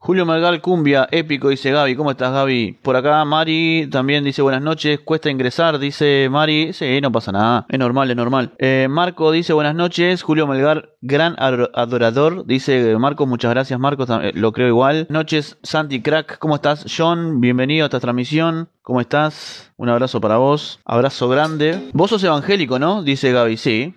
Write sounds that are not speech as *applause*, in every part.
Julio Melgar Cumbia, épico, dice Gaby. ¿Cómo estás, Gaby? Por acá, Mari también dice buenas noches. Cuesta ingresar, dice Mari. Sí, no pasa nada. Es normal, es normal. Eh, Marco dice buenas noches. Julio Melgar, gran adorador. Dice Marco, muchas gracias, Marco. tam- eh, Lo creo igual. Noches, Santi Crack. ¿Cómo estás? John, bienvenido a esta transmisión. ¿Cómo estás? Un abrazo para vos. Abrazo grande. Vos sos evangélico, ¿no? Dice Gaby. Sí.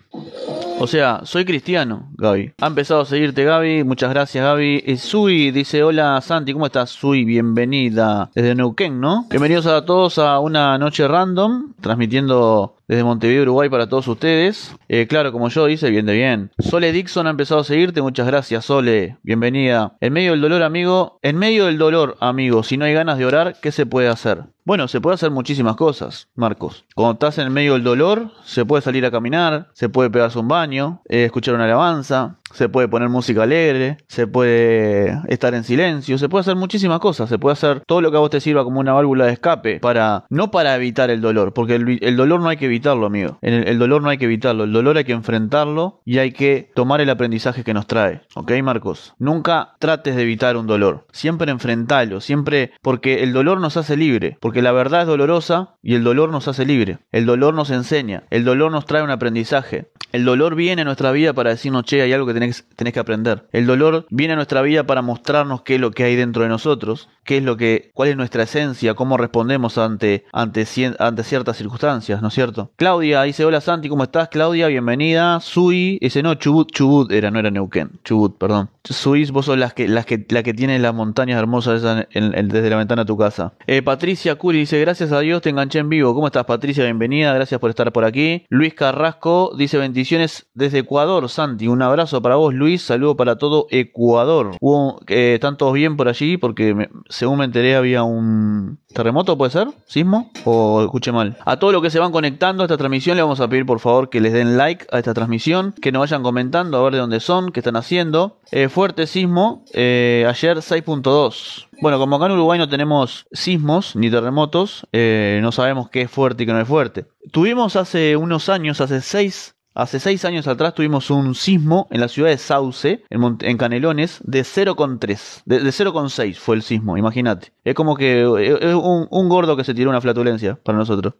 O sea, soy cristiano, Gaby. Ha empezado a seguirte, Gaby. Muchas gracias, Gaby. Eh, Sui dice: Hola, Santi, ¿cómo estás? Sui, bienvenida. Desde Neuquén, ¿no? Bienvenidos a todos a una noche random, transmitiendo desde Montevideo, Uruguay para todos ustedes. Eh, claro, como yo dice, bien de bien. Sole Dixon ha empezado a seguirte. Muchas gracias, Sole. Bienvenida. En medio del dolor, amigo. En medio del dolor, amigo. Si no hay ganas de orar, ¿qué se puede hacer? Bueno, se puede hacer muchísimas cosas, Marcos. Cuando estás en medio del dolor, se puede salir a caminar, se puede pegarse un baño, eh, escuchar una alabanza, se puede poner música alegre, se puede estar en silencio, se puede hacer muchísimas cosas, se puede hacer todo lo que a vos te sirva como una válvula de escape para no para evitar el dolor, porque el, dolor no hay que evitarlo, amigo. El, el dolor no hay que evitarlo, el dolor hay que enfrentarlo y hay que tomar el aprendizaje que nos trae, ¿ok, Marcos? Nunca trates de evitar un dolor, siempre enfrentalo, siempre porque el dolor nos hace libre, porque la verdad es dolorosa y el dolor nos hace libre. El dolor nos enseña, el dolor nos trae un aprendizaje. El dolor viene a nuestra vida para decirnos, che, hay algo que tenés, que aprender. El dolor viene a nuestra vida para mostrarnos qué es lo que hay dentro de nosotros, qué es lo que, cuál es nuestra esencia, cómo respondemos ante, ante, ante ciertas circunstancias, ¿no es cierto? Claudia dice, hola Santi, ¿cómo estás? Claudia, bienvenida. Sui, ese no, Chubut, Chubut era, no era Neuquén. Chubut, perdón. Sui, vos sos que, que, la que tiene las montañas hermosas desde la ventana de tu casa. Eh, Patricia Curi dice, gracias a Dios te enganché en vivo. ¿Cómo estás, Patricia? Bienvenida, gracias por estar por aquí. Luis Carrasco dice, bendiciones desde Ecuador, Santi. Un abrazo para vos, Luis. Saludo para todo Ecuador. Eh, ¿Están todos bien por allí? Porque me- según me enteré había un terremoto, ¿puede ser? ¿Sismo? ¿O escuché mal? A todos los que se van conectando a esta transmisión le vamos a pedir por favor que les den like a esta transmisión, que nos vayan comentando a ver de dónde son, qué están haciendo. Eh, fuerte sismo, eh, ayer 6.2. Bueno, como acá en Uruguay no tenemos sismos ni terremotos, no sabemos qué es fuerte y qué no es fuerte. Tuvimos hace unos años, hace seis Hace seis años atrás tuvimos un sismo en la ciudad de Sauce, en, Canelones, de 0,3. De, de 0,6 fue el sismo, imagínate. Es como que eh, es un, gordo que se tiró una flatulencia para nosotros.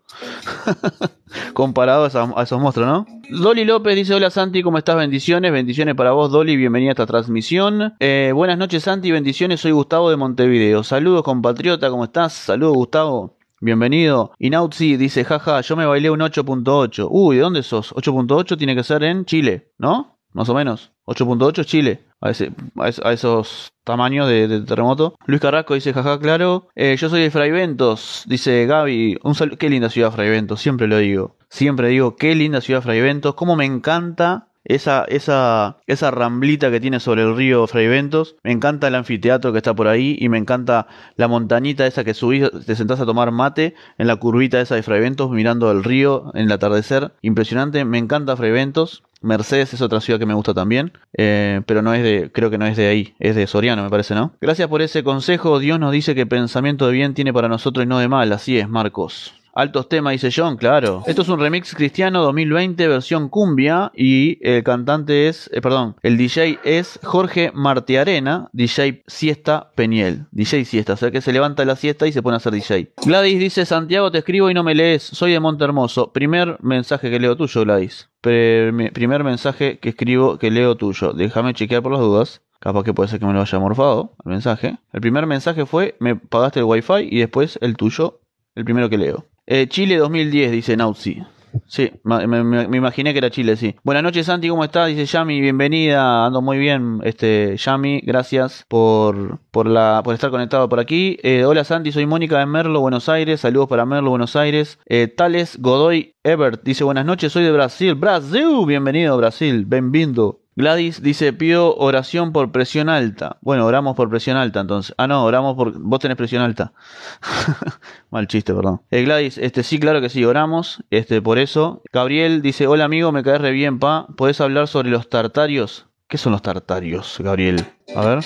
*laughs* Comparado a esos monstruos, ¿no? Dolly López dice: Hola Santi, ¿cómo estás? Bendiciones, bendiciones para vos, Dolly. Bienvenida a esta transmisión. Eh, buenas noches, Santi, bendiciones. Soy Gustavo de Montevideo. Saludos, compatriota, ¿cómo estás? Saludos, Gustavo. Bienvenido. Inautsi dice, jaja, yo me bailé un 8.8. Uy, ¿de dónde sos? 8.8 tiene que ser en Chile, ¿no? Más o menos. 8.8 es Chile. A, ese- a es- a esos tamaños de, de terremoto. Luis Carrasco dice, jaja, claro. Eh, yo soy de Fraiventos, dice Gaby. Un saludo. Qué linda ciudad Fraiventos, siempre lo digo. Siempre digo, qué linda ciudad Fraiventos. Cómo me encanta esa, esa, esa ramblita que tiene sobre el río Fraiventos. Me encanta el anfiteatro que está por ahí y me encanta la montañita esa que subís, te sentás a tomar mate en la curvita esa de Fraiventos mirando el río en el atardecer. Impresionante, me encanta Fraiventos. Mercedes es otra ciudad que me gusta también, eh, pero no es de, creo que no es de ahí, es de Soriano, me parece, ¿no? Gracias por ese consejo. Dios nos dice que pensamiento de bien tiene para nosotros y no de mal. Así es, Marcos. Altos temas, dice John, claro. Esto es un remix cristiano 2020, versión cumbia, y el cantante es, eh, perdón, el DJ es Jorge Martiarena, DJ Siesta Peñel. DJ Siesta, o sea que se levanta la siesta y se pone a hacer DJ. Gladys dice, Santiago, te escribo y no me lees, soy de Monte Hermoso. Primer mensaje que leo tuyo, Gladys. Pre- primer mensaje que escribo que leo tuyo. Déjame chequear por las dudas. Capaz que puede ser que me lo haya morfado el mensaje. El primer mensaje fue, me pagaste el wifi y después el tuyo, el primero que leo. Eh, Chile 2010, dice Nauzi. Sí, me imaginé que era Chile, sí. Buenas noches, Santi, ¿cómo estás? Dice Yami, bienvenida, ando muy bien, este, Yami, gracias por, por, la, por estar conectado por aquí. Eh, hola Santi, soy Mónica de Merlo, Buenos Aires, saludos para Merlo, Buenos Aires. Eh, Tales Godoy Ebert dice, buenas noches, soy de Brasil, Brasil, bienvenido Brasil, bienvenido. Gladys dice, pido oración por presión alta. Bueno, oramos por presión alta entonces. Ah, no, oramos por... Vos tenés presión alta. *laughs* Mal chiste, perdón. Eh, Gladys, este sí, claro que sí, oramos. Este, por eso. Gabriel dice, hola amigo, me caes re bien, pa. ¿Podés hablar sobre los tartarios? ¿Qué son los tartarios, Gabriel? A ver.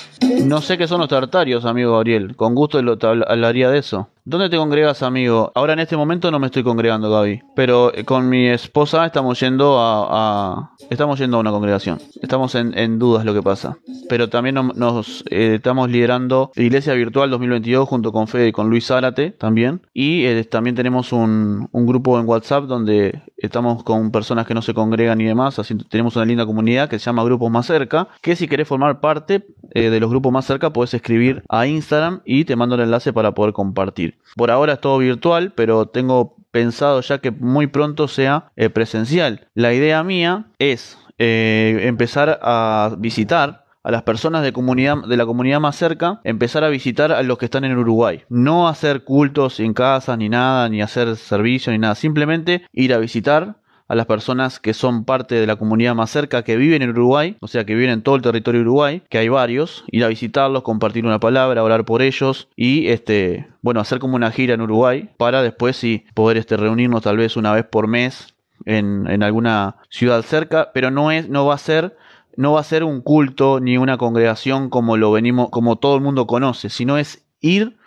No sé qué son los tartarios, amigo Gabriel. Con gusto lo- hablaría de eso. ¿Dónde te congregas, amigo? Ahora en este momento no me estoy congregando, Gaby. Pero eh, con mi esposa estamos yendo a, estamos yendo a una congregación. Estamos en, dudas lo que pasa. Pero también nos, eh, estamos liderando Iglesia Virtual 2022 junto con Fede y con Luis Zárate también. Y eh, también tenemos un, un, grupo en WhatsApp donde estamos con personas que no se congregan y demás. Así tenemos una linda comunidad que se llama Grupos Más Cerca. Que si querés formar parte de los grupos más cerca, puedes escribir a Instagram y te mando el enlace para poder compartir. Por ahora es todo virtual, pero tengo pensado ya que muy pronto sea eh, presencial. La idea mía es eh, empezar a visitar a las personas de, comunidad, de la comunidad más cerca, empezar a visitar a los que están en Uruguay. No hacer cultos en casa, ni nada, ni hacer servicio, ni nada. Simplemente ir a visitar a las personas que son parte de la comunidad más cerca, que viven en Uruguay, o sea, que viven en todo el territorio de Uruguay, que hay varios, ir a visitarlos, compartir una palabra, orar por ellos y, este, bueno, hacer como una gira en Uruguay para después sí poder este, reunirnos tal vez una vez por mes en, en alguna ciudad cerca, pero no es, no va a ser no va a ser un culto ni una congregación como lo venimos, como todo el mundo conoce, sino es ir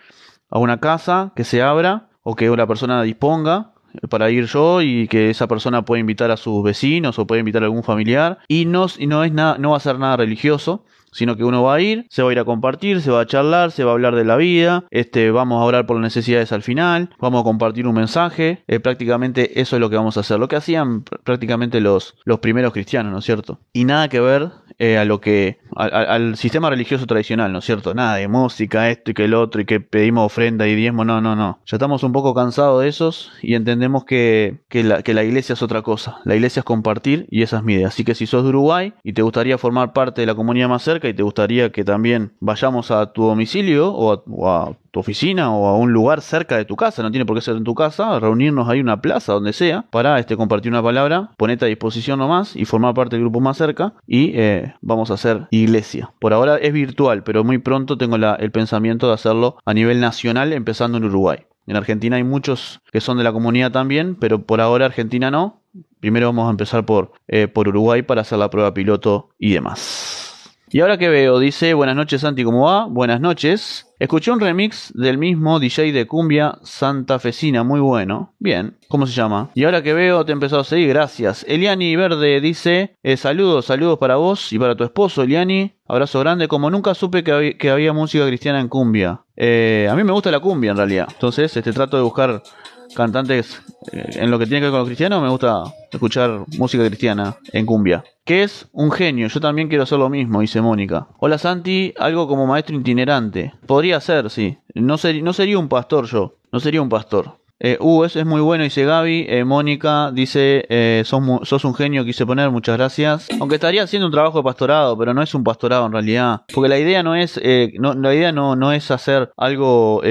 a una casa que se abra o que una persona disponga para ir yo y que esa persona puede invitar a sus vecinos o puede invitar a algún familiar. Y no, y no es nada, no va a ser nada religioso, sino que uno va a ir, se va a ir a compartir, se va a charlar, se va a hablar de la vida, este, vamos a orar por las necesidades al final, vamos a compartir un mensaje, eh, prácticamente eso es lo que vamos a hacer, lo que hacían prácticamente los, los primeros cristianos, ¿no es cierto? Y nada que ver eh, a lo que al sistema religioso tradicional, ¿no es cierto? Nada de música, esto y que el otro y que pedimos ofrenda y diezmo, no, no, no. Ya estamos un poco cansados de esos y entendemos que, que, la, que la iglesia es otra cosa. La iglesia es compartir y esa es mi idea. Así que si sos de Uruguay y te gustaría formar parte de la comunidad más cerca y te gustaría que también vayamos a tu domicilio o a tu oficina o a un lugar cerca de tu casa, no tiene por qué ser en tu casa, reunirnos ahí una plaza, donde sea, para este, compartir una palabra, ponete a disposición nomás y formar parte del grupo más cerca y eh, vamos a hacer iglesia. Por ahora es virtual, pero muy pronto tengo el pensamiento de hacerlo a nivel nacional, empezando en Uruguay. En Argentina hay muchos que son de la comunidad también, pero por ahora Argentina no. Primero vamos a empezar por, eh, por Uruguay para hacer la prueba piloto y demás. Y ahora que veo, dice, buenas noches Santi, ¿cómo va? Buenas noches. Escuché un remix del mismo DJ de cumbia santafesina, muy bueno. Bien, ¿cómo se llama? Y ahora que veo, te he empezado a seguir, gracias. Eliani Verde dice, eh, saludos, saludos para vos y para tu esposo, Eliani. Abrazo grande, como nunca supe que, había, música cristiana en cumbia. Eh, a mí me gusta la cumbia en realidad. Entonces, este trato de buscar cantantes eh, en lo que tiene que ver con los cristianos, me gusta escuchar música cristiana en cumbia. Que es un genio, yo también quiero hacer lo mismo, dice Mónica. Hola Santi, algo como maestro itinerante. Podría ser, sí. No, no sería un pastor yo, no sería un pastor. Eh, uh, eso es muy bueno, dice Gaby. Eh, Mónica dice, eh, sos, sos, un genio, quise poner, muchas gracias. Aunque estaría haciendo un trabajo de pastorado, pero no es un pastorado en realidad. Porque la idea no es, eh, no, la idea no, no es hacer algo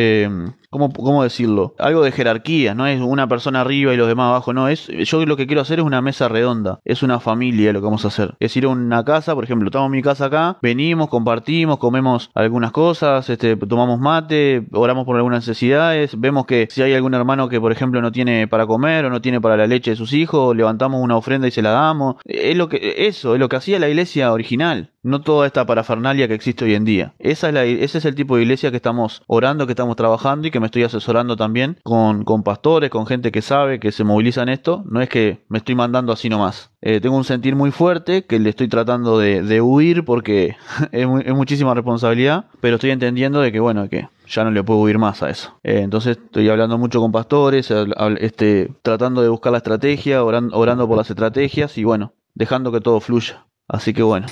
¿Cómo, ¿Cómo, decirlo? Algo de jerarquía, no es una persona arriba y los demás abajo, no, es yo lo que quiero hacer es una mesa redonda, es una familia lo que vamos a hacer. Es ir a una casa, por ejemplo, estamos en mi casa acá, venimos, compartimos, comemos algunas cosas, este, tomamos mate, oramos por algunas necesidades, vemos que si hay algún hermano que, por ejemplo, no tiene para comer o no tiene para la leche de sus hijos, levantamos una ofrenda y se la damos. Es lo que, eso, es lo que hacía la iglesia original no toda esta parafernalia que existe hoy en día. Esa es la, ese es el tipo de iglesia que estamos orando, que estamos trabajando y que me estoy asesorando también con, pastores, con gente que sabe, que se moviliza en esto. No es que me estoy mandando así nomás. Eh, tengo un sentir muy fuerte que le estoy tratando de, huir porque *laughs* es, muchísima responsabilidad, pero estoy entendiendo de que, bueno, que ya no le puedo huir más a eso. Eh, entonces estoy hablando mucho con pastores, este, tratando de buscar la estrategia, orando por las estrategias y bueno, dejando que todo fluya. Así que bueno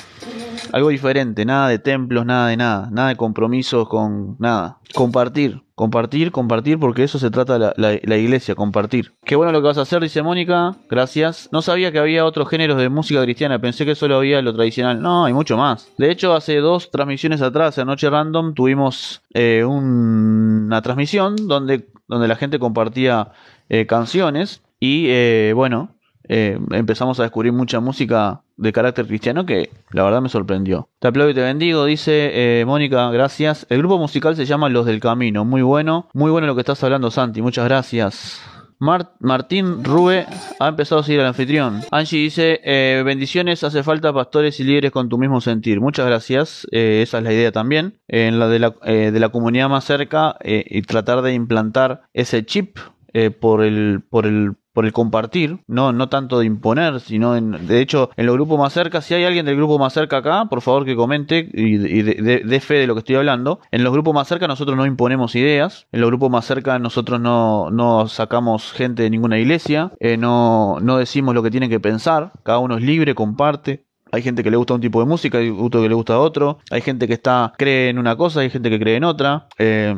algo diferente, nada de templos, nada de nada, nada de compromisos con nada. Compartir, compartir, compartir, porque eso se trata la, la, iglesia, compartir. Qué bueno lo que vas a hacer, dice Mónica, gracias. No sabía que había otros géneros de música cristiana, pensé que solo había lo tradicional. No, hay mucho más. De hecho, hace dos transmisiones atrás, en Noche Random, tuvimos eh, una transmisión donde, donde la gente compartía eh, canciones y eh, bueno, empezamos a descubrir mucha música de carácter cristiano que la verdad me sorprendió. Te aplaudo y te bendigo, dice eh, Mónica, gracias. El grupo musical se llama Los del Camino, muy bueno, muy bueno lo que estás hablando Santi, muchas gracias. Martín Rube ha empezado a seguir al anfitrión. Angie dice, eh, bendiciones, hace falta pastores y líderes con tu mismo sentir. Muchas gracias, eh, esa es la idea también. en la de la, de la comunidad más cerca y tratar de implantar ese chip por el por el por el compartir, no, no tanto de imponer, sino en, de hecho en los grupos más cerca, si hay alguien del grupo más cerca acá, por favor que comente y, dé fe de lo que estoy hablando. En los grupos más cerca nosotros no imponemos ideas, en los grupos más cerca nosotros no, no sacamos gente de ninguna iglesia, eh, no, no decimos lo que tienen que pensar, cada uno es libre, comparte. Hay gente que le gusta un tipo de música, hay otro que le gusta otro. Hay gente que está cree en una cosa, hay gente que cree en otra. Eh,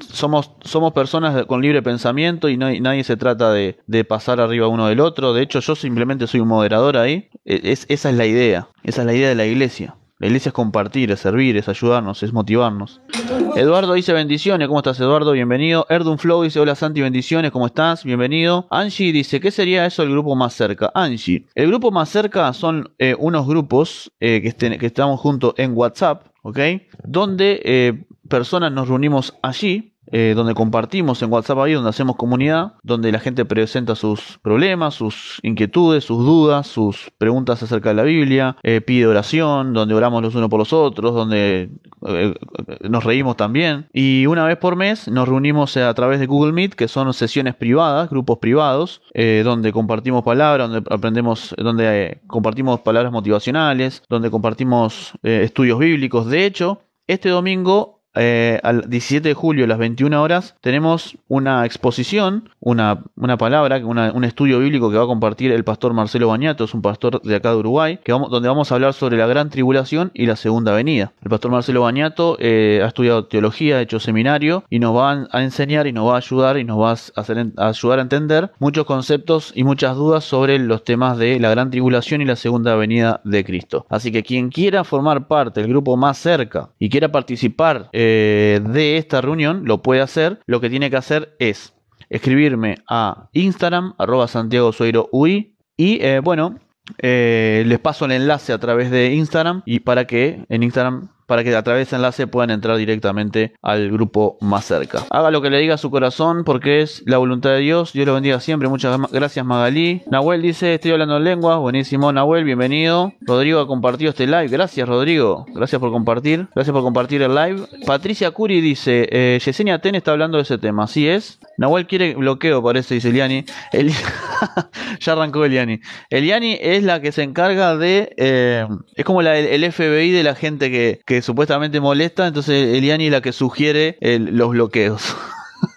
somos, somos personas con libre pensamiento y nadie se trata de, pasar arriba uno del otro. De hecho, yo simplemente soy un moderador ahí. E, es, esa es la idea. Esa es la idea de la iglesia. La iglesia es compartir, es servir, es ayudarnos, es motivarnos. Eduardo dice bendiciones, ¿cómo estás Eduardo? Bienvenido. Erdun Flow dice hola Santi, bendiciones, ¿cómo estás? Bienvenido. Angie dice, ¿qué sería eso el grupo más cerca? Angie, el grupo más cerca son eh, unos grupos eh, que, estamos juntos en WhatsApp, ¿ok? Donde eh, personas nos reunimos allí eh, donde compartimos en WhatsApp ahí, donde hacemos comunidad, donde la gente presenta sus problemas, sus inquietudes, sus dudas, sus preguntas acerca de la Biblia, eh, pide oración, donde oramos los unos por los otros, donde eh, nos reímos también. Y una vez por mes nos reunimos a través de Google Meet, que son sesiones privadas, grupos privados, donde compartimos palabras, donde aprendemos, donde compartimos palabras motivacionales, donde compartimos estudios bíblicos. De hecho, este domingo eh, al 17 de julio a las 21 horas tenemos una exposición, una, una palabra, un estudio bíblico que va a compartir el pastor Marcelo Bañato, es un pastor de acá de Uruguay, donde vamos a hablar sobre la gran tribulación y la segunda venida. El pastor Marcelo Bañato eh, ha estudiado teología, ha hecho seminario y nos va a enseñar y nos va a ayudar y nos va a, hacer, ayudar a entender muchos conceptos y muchas dudas sobre los temas de la gran tribulación y la segunda venida de Cristo. Así que quien quiera formar parte del grupo más cerca y quiera participar, eh, de esta reunión lo puede hacer. Lo que tiene que hacer es escribirme a Instagram, arroba Santiago UI. Y eh, bueno, eh, les paso el enlace a través de Instagram y para que en Instagram para que a través de ese enlace puedan entrar directamente al grupo más cerca. Haga lo que le diga a su corazón porque es la voluntad de Dios. Dios lo bendiga siempre. Muchas gracias Magalí. Nahuel dice, estoy hablando en lengua. Buenísimo Nahuel, bienvenido. Rodrigo ha compartido este live. Gracias Rodrigo. Gracias por compartir. Gracias por compartir el live. Patricia Curi dice, eh, Yesenia Ten está hablando de ese tema. Así es. Nahuel quiere bloqueo, parece, dice Eliani. *laughs* ya arrancó Eliani. Eliani es la que se encarga de... Eh, es como el FBI de la gente que supuestamente molesta, entonces Eliani es la que sugiere los bloqueos. *laughs*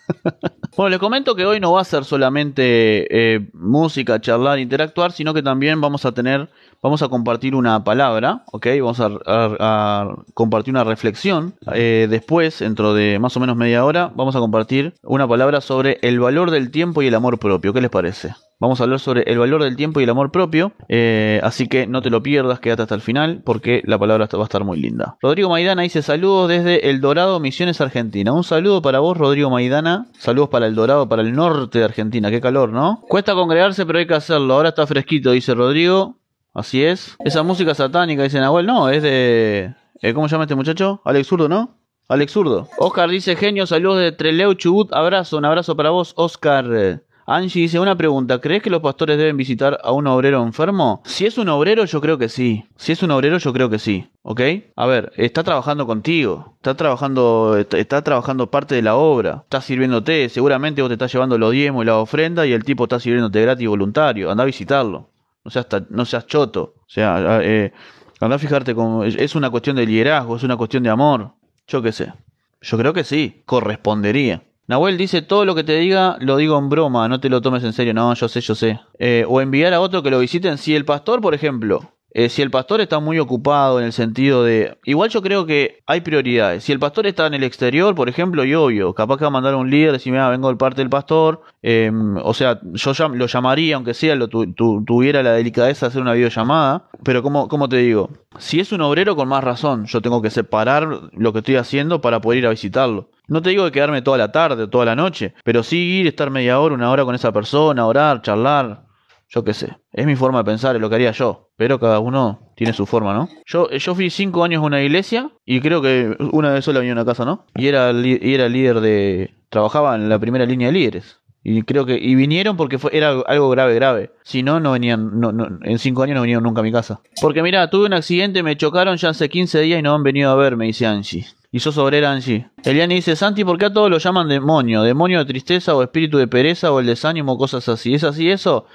Bueno, les comento que hoy no va a ser solamente eh, música, charlar, interactuar, sino que también vamos a tener, vamos a compartir una palabra, ¿ok? Vamos a, compartir una reflexión. Eh, después, dentro de más o menos media hora, vamos a compartir una palabra sobre el valor del tiempo y el amor propio. ¿Qué les parece? Vamos a hablar sobre el valor del tiempo y el amor propio. Eh, así que no te lo pierdas, quédate hasta el final porque la palabra va a estar muy linda. Rodrigo Maidana dice saludos desde El Dorado, Misiones, Argentina. Un saludo para vos, Rodrigo Maidana. Saludos para El Dorado, para el norte de Argentina. Qué calor, ¿no? Cuesta congregarse, pero hay que hacerlo. Ahora está fresquito, dice Rodrigo. Así es. Esa música satánica, dice Nahuel. No, es de... Eh, ¿Cómo se llama este muchacho? Alex Zurdo, ¿no? Alex Zurdo. Oscar dice genio, saludos de Treleu Chubut. Abrazo, un abrazo para vos, Oscar. Angie dice una pregunta, ¿crees que los pastores deben visitar a un obrero enfermo? Si es un obrero, yo creo que sí. Si es un obrero, yo creo que sí. ¿Ok? A ver, está trabajando contigo, está trabajando, está, trabajando parte de la obra, está sirviéndote, seguramente vos te estás llevando los diezmos y la ofrenda y el tipo está sirviéndote gratis y voluntario. Anda a visitarlo. No seas, no seas choto. O sea, eh, anda a fijarte. Es una cuestión de liderazgo, es una cuestión de amor. Yo qué sé. Yo creo que sí, correspondería. Nahuel dice, todo lo que te diga lo digo en broma, no te lo tomes en serio. No, yo sé, yo sé. Eh, o enviar a otro que lo visiten. Si el pastor, por ejemplo, eh, si el pastor está muy ocupado en el sentido de... Igual yo creo que hay prioridades. Si el pastor está en el exterior, por ejemplo, y obvio, capaz que va a mandar a un líder, decir, mira, vengo del parte del pastor. Em, o sea, yo lo llamaría, aunque sea, lo tuviera la delicadeza de hacer una videollamada. Pero como, como te digo, si es un obrero, con más razón, yo tengo que separar lo que estoy haciendo para poder ir a visitarlo. No te digo de quedarme toda la tarde toda la noche, pero sí ir, estar media hora, una hora con esa persona, orar, charlar, yo qué sé. Es mi forma de pensar, es lo que haría yo. Pero cada uno tiene su forma, ¿no? Yo, yo fui cinco años a una iglesia y creo que una vez sola venía a una casa, ¿no? Y era, y era líder de... Trabajaba en la primera línea de líderes. Y creo que y vinieron porque fue, era algo grave, grave. Si no, no venían, no, no, en cinco años no vinieron nunca a mi casa. Porque mira, tuve un accidente, me chocaron ya hace 15 días y no han venido a ver, me dice Angie. Y sos obrera Angie. Eliani dice, Santi, ¿por qué a todos lo llaman demonio? ¿Demonio de tristeza o espíritu de pereza o el desánimo, cosas así? ¿Es así eso?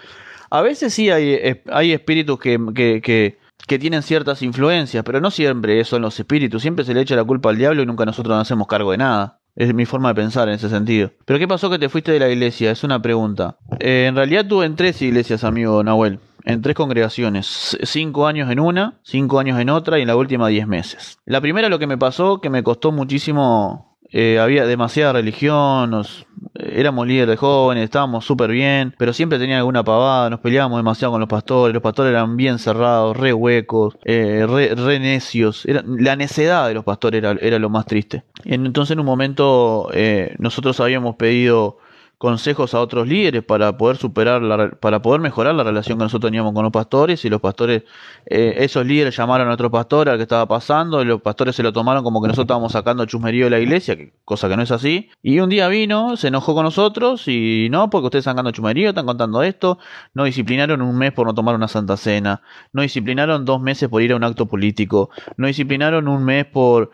A veces sí hay, espíritus que tienen ciertas influencias, pero no siempre son los espíritus. Siempre se le echa la culpa al diablo y nunca nosotros nos hacemos cargo de nada. Es mi forma de pensar en ese sentido. ¿Pero qué pasó que te fuiste de la iglesia? Es una pregunta. Eh, en realidad tuve en tres iglesias, amigo Nahuel. En tres congregaciones. Cinco años en una, cinco años en otra y en la última diez meses. La primera lo que me pasó, que me costó muchísimo eh, había demasiada religión, nos, éramos líderes de jóvenes, estábamos súper bien, pero siempre tenían alguna pavada, nos peleábamos demasiado con los pastores, los pastores eran bien cerrados, re huecos, eh, re, necios, era, la necedad de los pastores era, era lo más triste. Entonces en un momento eh, nosotros habíamos pedido consejos a otros líderes para poder superar, la, para poder mejorar la relación que nosotros teníamos con los pastores y los pastores, eh, esos líderes llamaron a otro pastor al que estaba pasando y los pastores se lo tomaron como que nosotros estábamos sacando chusmerío de la iglesia, cosa que no es así. Y un día vino, se enojó con nosotros y no, porque ustedes están sacando chusmerío, están contando esto, no disciplinaron un mes por no tomar una santa cena, no disciplinaron dos meses por ir a un acto político, no disciplinaron un mes por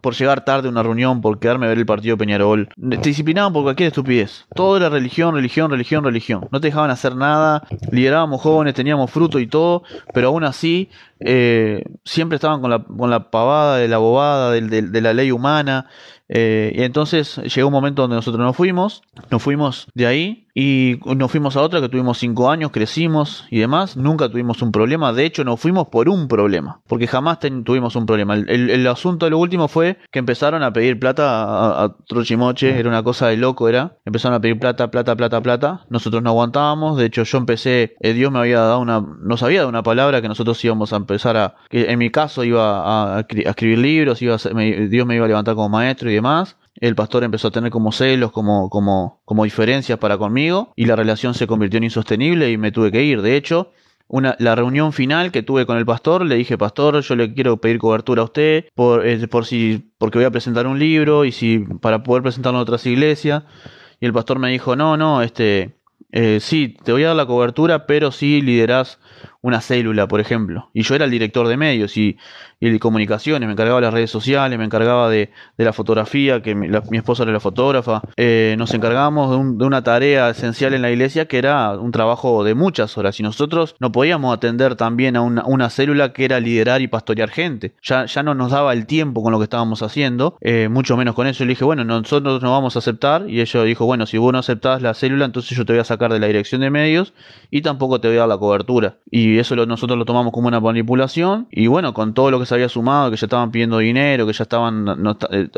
por llegar tarde a una reunión, por quedarme a ver el partido Peñarol. Te disciplinaban por cualquier estupidez. Todo era religión, religión, religión, religión. No te dejaban hacer nada, liderábamos jóvenes, teníamos fruto y todo, pero aún así eh, siempre estaban con la, con la pavada de la bobada, de la ley humana. Eh, y entonces llegó un momento donde nosotros nos fuimos, nos fuimos de ahí y nos fuimos a otra que tuvimos cinco años, crecimos y demás, nunca tuvimos un problema, de hecho nos fuimos por un problema, porque jamás tuvimos un problema. El, asunto de lo último fue que empezaron a pedir plata a, Trochimoche, era una cosa de loco, era, empezaron a pedir plata, plata, plata, plata, nosotros no aguantábamos, de hecho yo empecé, eh, Dios me había dado una, nos había dado una palabra que nosotros íbamos a empezar a, que en mi caso iba a, escribir libros, iba Dios me iba a levantar como maestro y demás. El pastor empezó a tener como celos, como, como, como diferencias para conmigo y la relación se convirtió en insostenible y me tuve que ir. De hecho, una, la reunión final que tuve con el pastor, le dije, pastor, yo le quiero pedir cobertura a usted por, eh, por si, porque voy a presentar un libro y si para poder presentarlo en otras iglesias. Y el pastor me dijo, no, no, este, eh, sí, te voy a dar la cobertura, pero sí liderás una célula, por ejemplo. Y yo era el director de medios y, y de comunicaciones, me encargaba de las redes sociales, me encargaba de, de la fotografía, que mi, esposa era la fotógrafa. Eh, nos encargábamos de, de, una tarea esencial en la iglesia que era un trabajo de muchas horas. Y nosotros no podíamos atender también a una, célula que era liderar y pastorear gente. Ya, ya no nos daba el tiempo con lo que estábamos haciendo, eh, mucho menos con eso. Yo le dije, bueno, nosotros no vamos a aceptar. Y ella dijo, bueno, si vos no aceptás la célula, entonces yo te voy a sacar de la dirección de medios y tampoco te voy a dar la cobertura. Y eso lo, nosotros lo tomamos como una manipulación. Y bueno, con todo lo que se había sumado, que ya estaban pidiendo dinero, que ya estaban, no, eh,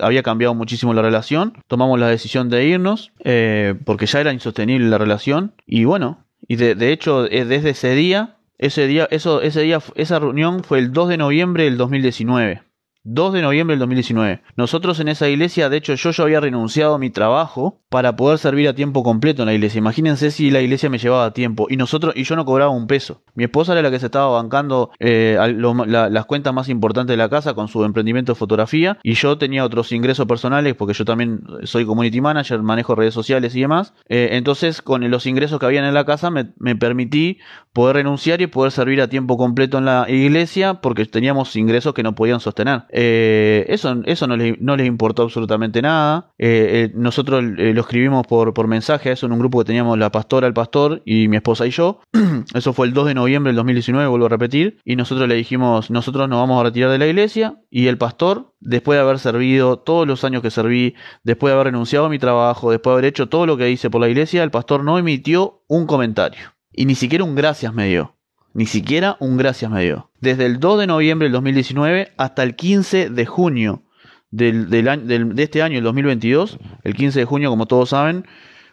había cambiado muchísimo la relación, tomamos la decisión de irnos, eh, porque ya era insostenible la relación. Y bueno, y de, de hecho, eh, desde ese día, ese día, eso, ese día, esa reunión fue el 2 de noviembre del 2019. 2 de noviembre del 2019. Nosotros en esa iglesia, de hecho yo ya había renunciado a mi trabajo para poder servir a tiempo completo en la iglesia. Imagínense si la iglesia me llevaba tiempo y nosotros y yo no cobraba un peso. Mi esposa era la que se estaba bancando eh, las cuentas más importantes de la casa con su emprendimiento de fotografía y yo tenía otros ingresos personales porque yo también soy community manager, manejo redes sociales y demás. Eh, entonces con los ingresos que habían en la casa me, me permití poder renunciar y poder servir a tiempo completo en la iglesia porque teníamos ingresos que no podían sostener. Eh, eso eso no, les, importó absolutamente nada. Eh, eh, nosotros lo escribimos por, por mensaje, eso en un grupo que teníamos la pastora, el pastor y mi esposa y yo. *clears throat* eso fue el 2 de noviembre del 2019, vuelvo a repetir. Y nosotros le dijimos, nosotros nos vamos a retirar de la iglesia. Y el pastor, después de haber servido todos los años que serví, después de haber renunciado a mi trabajo, después de haber hecho todo lo que hice por la iglesia, el pastor no emitió un comentario. Y ni siquiera un gracias me dio. Ni siquiera un gracias me dio. Desde el 2 de noviembre del 2019 hasta el 15 de junio del, de este año, el 2022, el 15 de junio, como todos saben,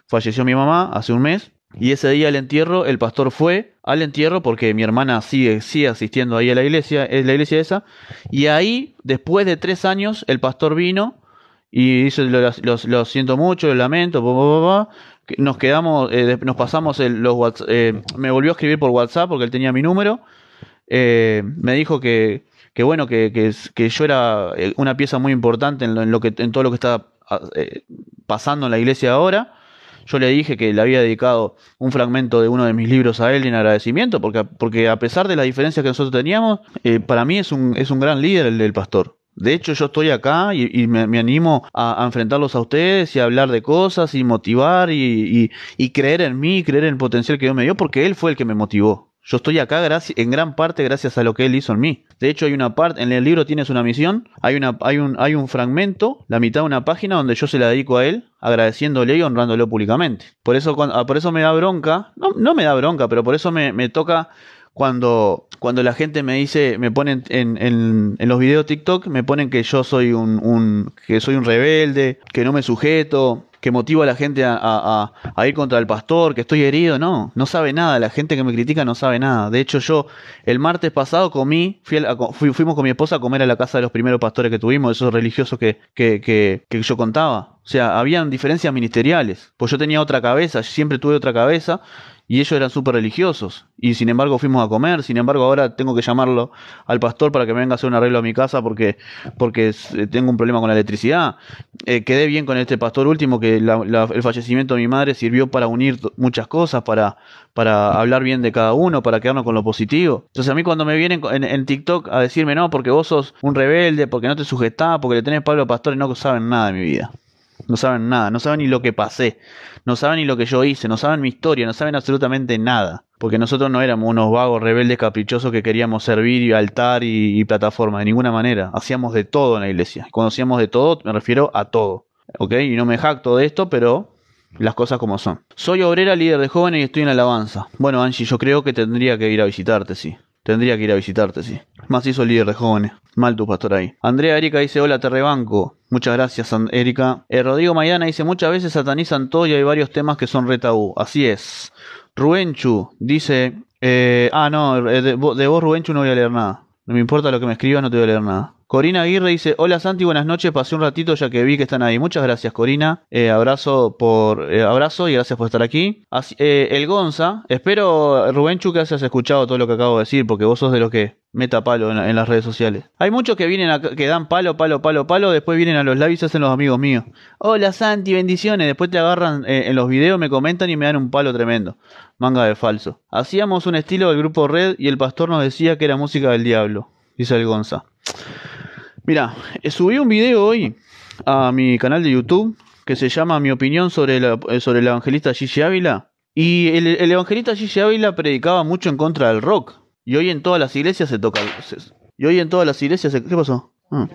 falleció mi mamá hace un mes. Y ese día al entierro, el pastor fue al entierro porque mi hermana sigue, sigue asistiendo ahí a la iglesia, es la iglesia esa. Y ahí, después de tres años, el pastor vino y dice, lo, siento mucho, lo lamento, nos quedamos, eh, nos pasamos los eh, me volvió a escribir por WhatsApp porque él tenía mi número, eh, me dijo que, que bueno, que, que, yo era una pieza muy importante en, lo, en, lo que, en todo lo que está pasando en la iglesia ahora, yo le dije que le había dedicado un fragmento de uno de mis libros a él en agradecimiento, porque, porque a pesar de las diferencias que nosotros teníamos, eh, para mí es un, es un gran líder el del pastor. De hecho, yo estoy acá y, me, animo a, enfrentarlos a ustedes y a hablar de cosas y motivar y, y, creer en mí, creer en el potencial que Dios me dio, porque Él fue el que me motivó. Yo estoy acá en gran parte gracias a lo que Él hizo en mí. De hecho, hay una parte, en el libro tienes una misión, hay, una, hay, un, hay un fragmento, la mitad de una página, donde yo se la dedico a Él, agradeciéndole y honrándolo públicamente. Por eso, ah, por eso me da bronca, no, no me da bronca, pero por eso me, me toca cuando, cuando la gente me dice, me ponen en, en, en los videos TikTok, me ponen que yo soy un, un, que soy un rebelde, que no me sujeto, que motivo a la gente a, a, a, ir contra el pastor, que estoy herido, no, no sabe nada, la gente que me critica no sabe nada. De hecho, yo el martes pasado comí, fuimos con mi esposa a comer a la casa de los primeros pastores que tuvimos, esos religiosos que, que, que, que yo contaba. O sea, habían diferencias ministeriales, pues yo tenía otra cabeza, siempre tuve otra cabeza, y ellos eran súper religiosos. Y sin embargo fuimos a comer, sin embargo ahora tengo que llamarlo al pastor para que me venga a hacer un arreglo a mi casa porque, porque eh, tengo un problema con la electricidad. Eh, quedé bien con este pastor último que el fallecimiento de mi madre sirvió para unir muchas cosas, para, para hablar bien de cada uno, para quedarnos con lo positivo. Entonces a mí cuando me vienen en, en TikTok a decirme no, porque vos sos un rebelde, porque no te sujetás, porque le tenés Pablo Pastor y no saben nada de mi vida. No saben nada, no saben ni lo que pasé, no saben ni lo que yo hice, no saben mi historia, no saben absolutamente nada. Porque nosotros no éramos unos vagos rebeldes caprichosos que queríamos servir y altar y, plataforma, de ninguna manera. Hacíamos de todo en la iglesia. Cuando hacíamos de todo, me refiero a todo. ¿Ok? Y no me jacto de esto, pero las cosas como son. Soy obrera, líder de jóvenes y estoy en alabanza. Bueno, Angie, yo creo que tendría que ir a visitarte, sí. Tendría que ir a visitarte, sí. Más hizo líder de jóvenes. Mal tu pastor ahí. Andrea Erika dice, hola, te rebanco. Muchas gracias, Erika. Eh, Rodrigo Maidana dice, muchas veces satanizan todo y hay varios temas que son retabú. Así es. Rubenchu dice, eh, ah, no, de, de vos Rubenchu no voy a leer nada. No me importa lo que me escribas, no te voy a leer nada. Corina Aguirre dice, hola Santi, buenas noches, pasé un ratito ya que vi que están ahí. Muchas gracias Corina, eh, abrazo por eh, abrazo y gracias por estar aquí. Eh, el Gonza, espero Rubenchu que hayas escuchado todo lo que acabo de decir, porque vos sos de los que meta palo en, las redes sociales. Hay muchos que vienen a, que dan palo, palo, palo, palo, después vienen a los lives y hacen los amigos míos. Hola Santi, bendiciones, después te agarran en los videos, me comentan y me dan un palo tremendo. Manga de falso. Hacíamos un estilo del grupo Red y el pastor nos decía que era música del diablo, dice el Gonza. Mira, eh, subí un video hoy a mi canal de YouTube que se llama Mi opinión sobre, eh, sobre el evangelista Gigi Ávila. Y el, evangelista Gigi Ávila predicaba mucho en contra del rock. Y hoy en todas las iglesias se toca. y hoy en todas las iglesias se, ¿Qué pasó? Ah.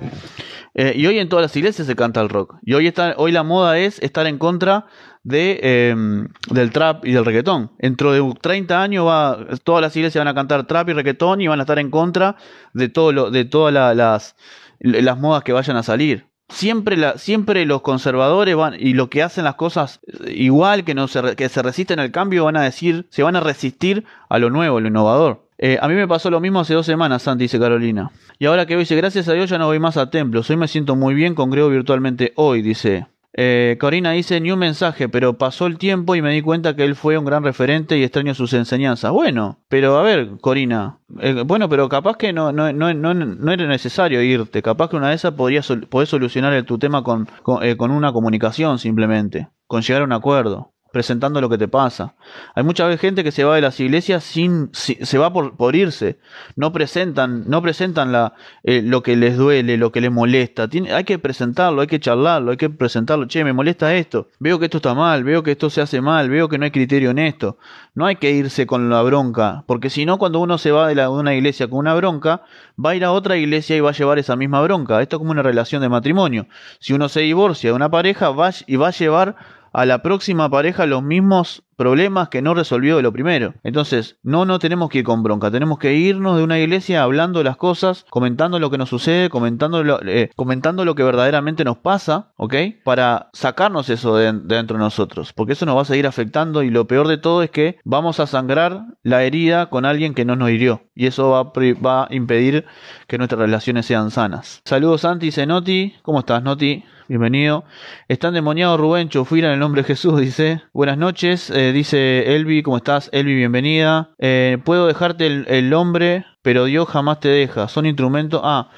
Eh, y hoy en todas las iglesias se canta el rock. Y hoy, está, hoy la moda es estar en contra de, em, del trap y del reggaetón. Dentro de 30 años va, todas las iglesias van a cantar trap y reggaetón y van a estar en contra de, todo lo, de todas las las modas que vayan a salir. Siempre, siempre los conservadores van y lo que hacen las cosas igual que no se, que se resisten al cambio van a decir se van a resistir a lo nuevo, lo innovador. Eh, a mí me pasó lo mismo hace dos semanas, Santi, dice Carolina. Y ahora que hoy dice, gracias a Dios ya no voy más a templos. Hoy me siento muy bien, congrego virtualmente hoy, dice. Eh, Corina dice ni un mensaje, pero pasó el tiempo y me di cuenta que él fue un gran referente y extraño sus enseñanzas. Bueno, pero a ver, Corina, eh, bueno, pero capaz que no, no, no, no, era necesario irte, capaz que una de esas podrías podés solucionar tu tema con, con, eh, con una comunicación simplemente, con llegar a un acuerdo presentando lo que te pasa. Hay mucha gente que se va de las iglesias sin, se va por, por, irse, no presentan, no presentan la, eh, lo que les duele, lo que les molesta. Hay que presentarlo, hay que charlarlo, hay que presentarlo. Che, me molesta esto, veo que esto está mal, veo que esto se hace mal, veo que no hay criterio en esto. No hay que irse con la bronca, porque si no, cuando uno se va de, la, de una iglesia con una bronca, va a ir a otra iglesia y va a llevar esa misma bronca. Esto es como una relación de matrimonio. Si uno se divorcia de una pareja, va y va a llevar a la próxima pareja los mismos problemas que no resolvió de lo primero. Entonces, no, no tenemos que ir con bronca, tenemos que irnos de una iglesia hablando las cosas, comentando lo que nos sucede, comentando lo, eh, comentando lo que verdaderamente nos pasa, ¿ok? Para sacarnos eso de, dentro de nosotros, porque eso nos va a seguir afectando y lo peor de todo es que vamos a sangrar la herida con alguien que no nos hirió y eso va, va a impedir que nuestras relaciones sean sanas. Saludos Santi, Noti, ¿cómo estás Noti? Bienvenido. Están demoniados Rubén Chofira en el nombre de Jesús, dice. Buenas noches, eh, dice Elvi, ¿cómo estás? Elvi, bienvenida. Eh, puedo dejarte el, el, nombre, pero Dios jamás te deja. Son instrumentos. Ah,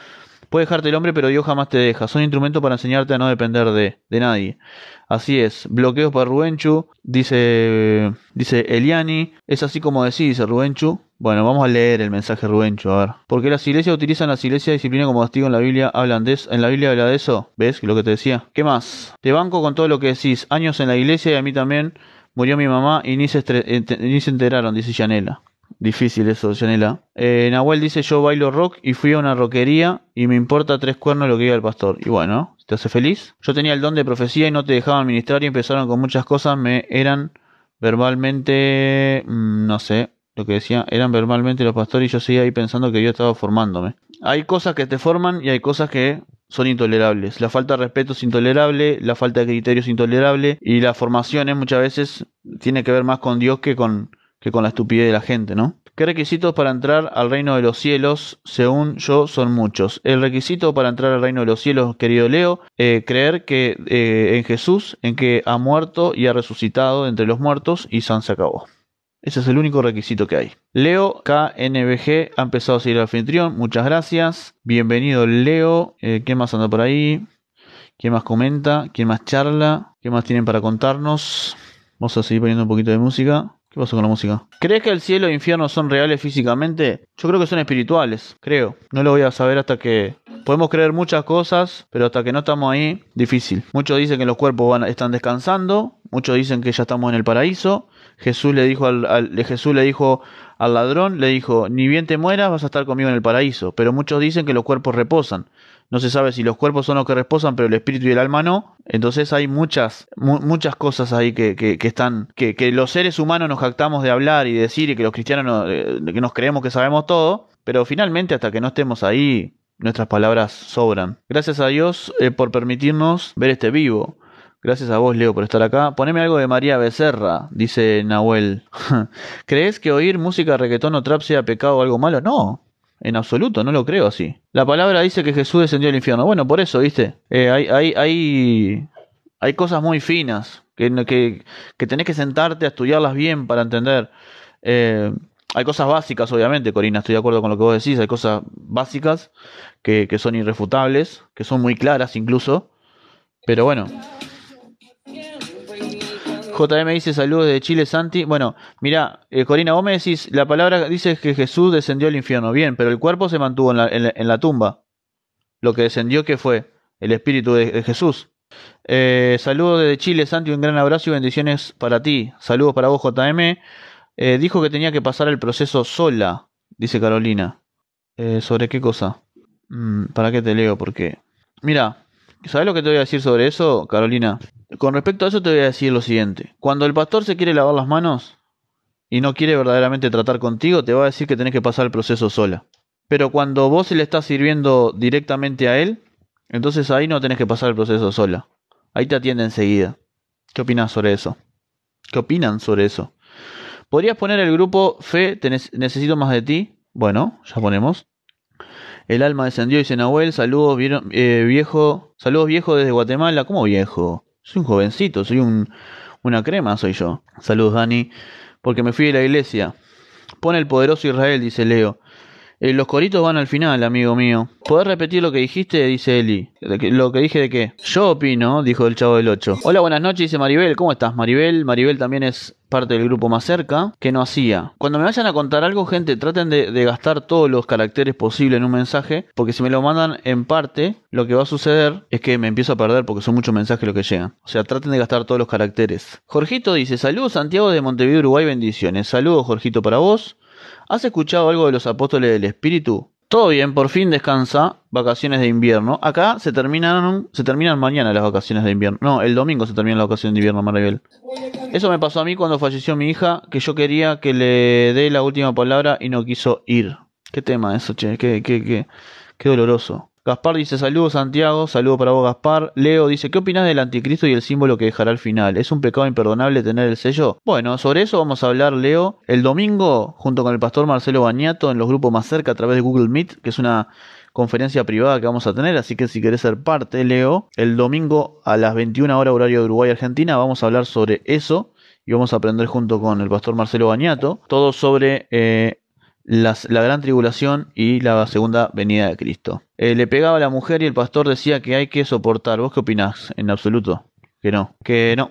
Puede dejarte el hombre, pero Dios jamás te deja. Son instrumentos para enseñarte a no depender de, de nadie. Así es. Bloqueos para Rubenchu, dice, dice Eliani. Es así como decís, dice Rubenchu. Bueno, vamos a leer el mensaje Rubenchu, a ver. Porque las iglesias utilizan las iglesias de disciplina como castigo en la Biblia. Hablan de eso. En la Biblia habla de eso. ¿Ves? Lo que te decía. ¿Qué más? Te banco con todo lo que decís. Años en la iglesia y a mí también. Murió mi mamá y ni se, ni se enteraron, dice Yanela. Difícil eso, Yanela. Eh, Nahuel dice yo bailo rock y fui a una rockería y me importa tres cuernos lo que diga el pastor. Y bueno, ¿te hace feliz? Yo tenía el don de profecía y no te dejaban ministrar y empezaron con muchas cosas. Me eran verbalmente, mm, no sé, lo que decía, eran verbalmente los pastores y yo seguía ahí pensando que yo estaba formándome. Hay cosas que te forman y hay cosas que son intolerables. La falta de respeto es intolerable, la falta de criterio es intolerable y la formación muchas veces tiene que ver más con Dios que con, que con la estupidez de la gente, ¿no? ¿Qué requisitos para entrar al reino de los cielos? Según yo, son muchos. El requisito para entrar al reino de los cielos, querido Leo, eh, creer que eh, en Jesús, en que ha muerto y ha resucitado entre los muertos y San se acabó. Ese es el único requisito que hay. Leo KNBG ha empezado a seguir al anfitrión. Muchas gracias. Bienvenido, Leo. Eh, ¿Quién más anda por ahí? ¿Quién más comenta? ¿Quién más charla? ¿Qué más tienen para contarnos? Vamos a seguir poniendo un poquito de música. ¿Qué pasó con la música? ¿Crees que el cielo e infierno son reales físicamente? Yo creo que son espirituales, creo. No lo voy a saber hasta que... Podemos creer muchas cosas, pero hasta que no estamos ahí, difícil. Muchos dicen que los cuerpos están descansando, muchos dicen que ya estamos en el paraíso, Jesús le dijo al, Jesús le dijo al ladrón, le dijo, ni bien te mueras vas a estar conmigo en el paraíso. Pero muchos dicen que los cuerpos reposan. No se sabe si los cuerpos son los que reposan, pero el espíritu y el alma no. Entonces hay muchas, muchas cosas ahí que, que, están, que, que, los seres humanos nos jactamos de hablar y decir y que los cristianos eh, que nos creemos que sabemos todo. Pero finalmente hasta que no estemos ahí, nuestras palabras sobran. Gracias a Dios eh, por permitirnos ver este vivo. Gracias a vos, Leo, por estar acá. Poneme algo de María Becerra, dice Nahuel. *laughs* ¿Crees que oír música reggaetón o trap sea pecado o algo malo? No, en absoluto, no lo creo así. La palabra dice que Jesús descendió al infierno. Bueno, por eso, ¿viste? Eh, hay, hay, hay, hay, cosas muy finas que, que, que, tenés que sentarte a estudiarlas bien para entender. Eh, hay cosas básicas, obviamente, Corina, estoy de acuerdo con lo que vos decís. Hay cosas básicas que, que son irrefutables, que son muy claras incluso. Pero bueno, JM dice saludos de Chile, Santi. Bueno, mira, eh, Corina, me decís, la palabra dice que Jesús descendió al infierno. Bien, pero el cuerpo se mantuvo en la, tumba. Lo que descendió, ¿qué fue? El espíritu de, Jesús. Eh, saludos desde Chile, Santi, un gran abrazo y bendiciones para ti. Saludos para vos, JM. Eh, dijo que tenía que pasar el proceso sola, dice Carolina. ¿Sobre qué cosa? Mm, ¿Para qué te leo? Porque, mira, ¿sabes lo que te voy a decir sobre eso, Carolina? Con respecto a eso te voy a decir lo siguiente. Cuando el pastor se quiere lavar las manos y no quiere verdaderamente tratar contigo, te va a decir que tenés que pasar el proceso sola. Pero cuando vos se le estás sirviendo directamente a él, entonces ahí no tenés que pasar el proceso sola. Ahí te atiende enseguida. ¿Qué opinas sobre eso? ¿Qué opinan sobre eso? ¿Podrías poner el grupo Fe, necesito más de ti? Bueno, ya ponemos. El alma descendió, dice Nahuel. Saludos, eh, viejo. Saludos, viejo desde Guatemala. ¿Cómo viejo? Soy un jovencito, soy un, una crema, soy yo. Saludos, Dani. Porque me fui de la iglesia. Pone el poderoso Israel, dice Leo. Eh, los coritos van al final, amigo mío. ¿Podés repetir lo que dijiste? Dice Eli. ¿Lo que dije de qué? Yo opino, dijo el chavo del 8. Hola, buenas noches, dice Maribel. ¿Cómo estás, Maribel? Maribel también es parte del grupo más cerca, que no hacía. Cuando me vayan a contar algo, gente, traten de, de, gastar todos los caracteres posibles en un mensaje, porque si me lo mandan en parte, lo que va a suceder es que me empiezo a perder porque son muchos mensajes los que llegan. O sea, traten de gastar todos los caracteres. Jorgito dice, saludos Santiago de Montevideo, Uruguay, bendiciones. Saludos, Jorgito, para vos. ¿Has escuchado algo de los apóstoles del Espíritu? Todo bien, por fin descansa, vacaciones de invierno. Acá se terminaron, se terminan mañana las vacaciones de invierno. No, el domingo se terminan las vacaciones de invierno, Maribel. Eso me pasó a mí cuando falleció mi hija, que yo quería que le dé la última palabra y no quiso ir. Qué tema eso, che, qué, qué, qué, qué doloroso. Gaspar dice saludos Santiago, saludo para vos Gaspar. Leo dice, ¿qué opinas del anticristo y el símbolo que dejará al final? ¿Es un pecado imperdonable tener el sello? Bueno, sobre eso vamos a hablar, Leo, el domingo junto con el pastor Marcelo Bañato en los grupos más cerca a través de Google Meet, que es una conferencia privada que vamos a tener, así que si querés ser parte, Leo, el domingo a las 21 horas horario de Uruguay Argentina vamos a hablar sobre eso y vamos a aprender junto con el pastor Marcelo Bañato todo sobre eh, la gran tribulación y la segunda venida de Cristo. Eh, le pegaba a la mujer y el pastor decía que hay que soportar. ¿Vos qué opinás? En absoluto. Que no. Que no.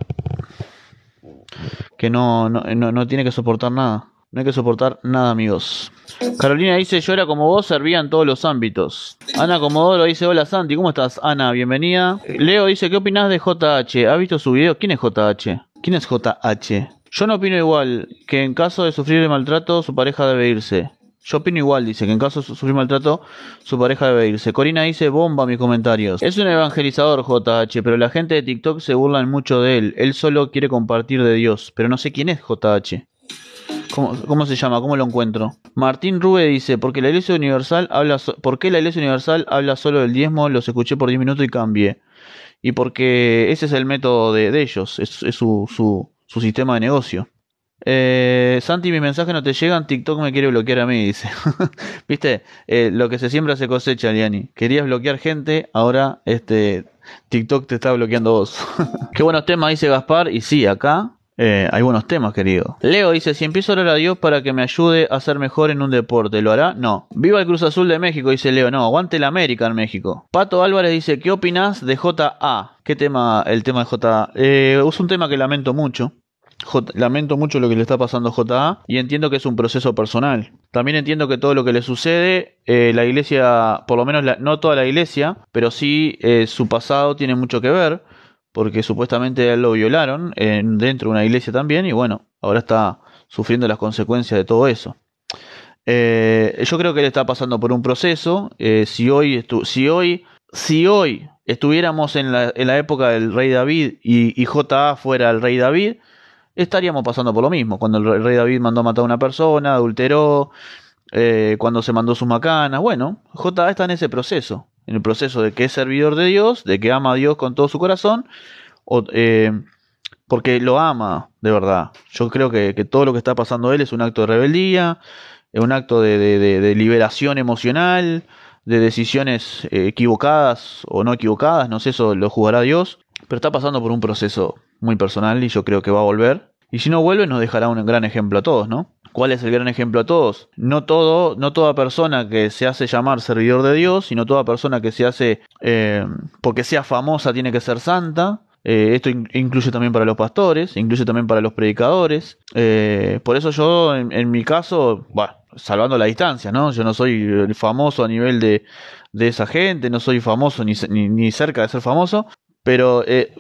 Que no, no, no tiene que soportar nada. No hay que soportar nada, amigos. Carolina dice, yo era como vos, servía en todos los ámbitos. Ana Comodoro dice, hola Santi, ¿cómo estás? Ana, bienvenida. Leo dice, ¿qué opinás de JH? ¿Ha visto su video? ¿Quién es JH? ¿Quién es JH? Yo no opino igual, que en caso de sufrir el maltrato, su pareja debe irse. Yo opino igual, dice que en caso de sufrir maltrato, su pareja debe irse. Corina dice, bomba mis comentarios. Es un evangelizador JH, pero la gente de TikTok se burlan mucho de él. Él solo quiere compartir de Dios, pero no sé quién es JH. ¿Cómo, se llama? ¿Cómo lo encuentro? Martín Rube dice, porque la Iglesia Universal habla ¿por qué la Iglesia Universal habla solo del diezmo? Los escuché por 10 minutos y cambié. Y porque ese es el método de, ellos, es, su, su, su, sistema de negocio. Eh, Santi, mis mensajes no te llegan, TikTok me quiere bloquear a mí, dice. *laughs* Viste, eh, lo que se siembra se cosecha, Liani. Querías bloquear gente, ahora este TikTok te está bloqueando vos. *laughs* Qué buenos temas, dice Gaspar. Y sí, acá eh, hay buenos temas, querido. Leo dice, si empiezo a orar a Dios para que me ayude a ser mejor en un deporte, ¿lo hará? No. Viva el Cruz Azul de México, dice Leo. No, aguante la América en México. Pato Álvarez dice, ¿qué opinas de JA? ¿Qué tema, el tema de JA? Eh, es un tema que lamento mucho. lamento mucho lo que le está pasando a JA y entiendo que es un proceso personal. También entiendo que todo lo que le sucede, eh, la iglesia, por lo menos no toda la iglesia, pero sí eh, su pasado tiene mucho que ver porque supuestamente lo violaron dentro de una iglesia también y bueno, ahora está sufriendo las consecuencias de todo eso. Eh, yo creo que él está pasando por un proceso. Eh, si, hoy si, hoy, si hoy estuviéramos en la, en la época del rey David y, y, JA fuera el rey David, estaríamos pasando por lo mismo. Cuando el rey David mandó a matar a una persona, adulteró, eh, cuando se mandó sus macanas. Bueno, JA está en ese proceso en el proceso de que es servidor de Dios, de que ama a Dios con todo su corazón, o, eh, porque lo ama de verdad. Yo creo que, todo lo que está pasando él es un acto de rebeldía, es un acto de, liberación emocional, de decisiones eh, equivocadas o no equivocadas, no sé, eso lo jugará Dios, pero está pasando por un proceso muy personal y yo creo que va a volver. Y si no vuelve nos dejará un gran ejemplo a todos, ¿no? ¿Cuál es el gran ejemplo a todos? No todo, no toda persona que se hace llamar servidor de Dios, sino toda persona que se hace eh, porque sea famosa tiene que ser santa. Eh, esto incluye también para los pastores, incluye también para los predicadores. Eh, por eso yo, en, mi caso, bueno, salvando la distancia, ¿no? Yo no soy famoso a nivel de, de esa gente, no soy famoso ni, ni, ni cerca de ser famoso, pero eh,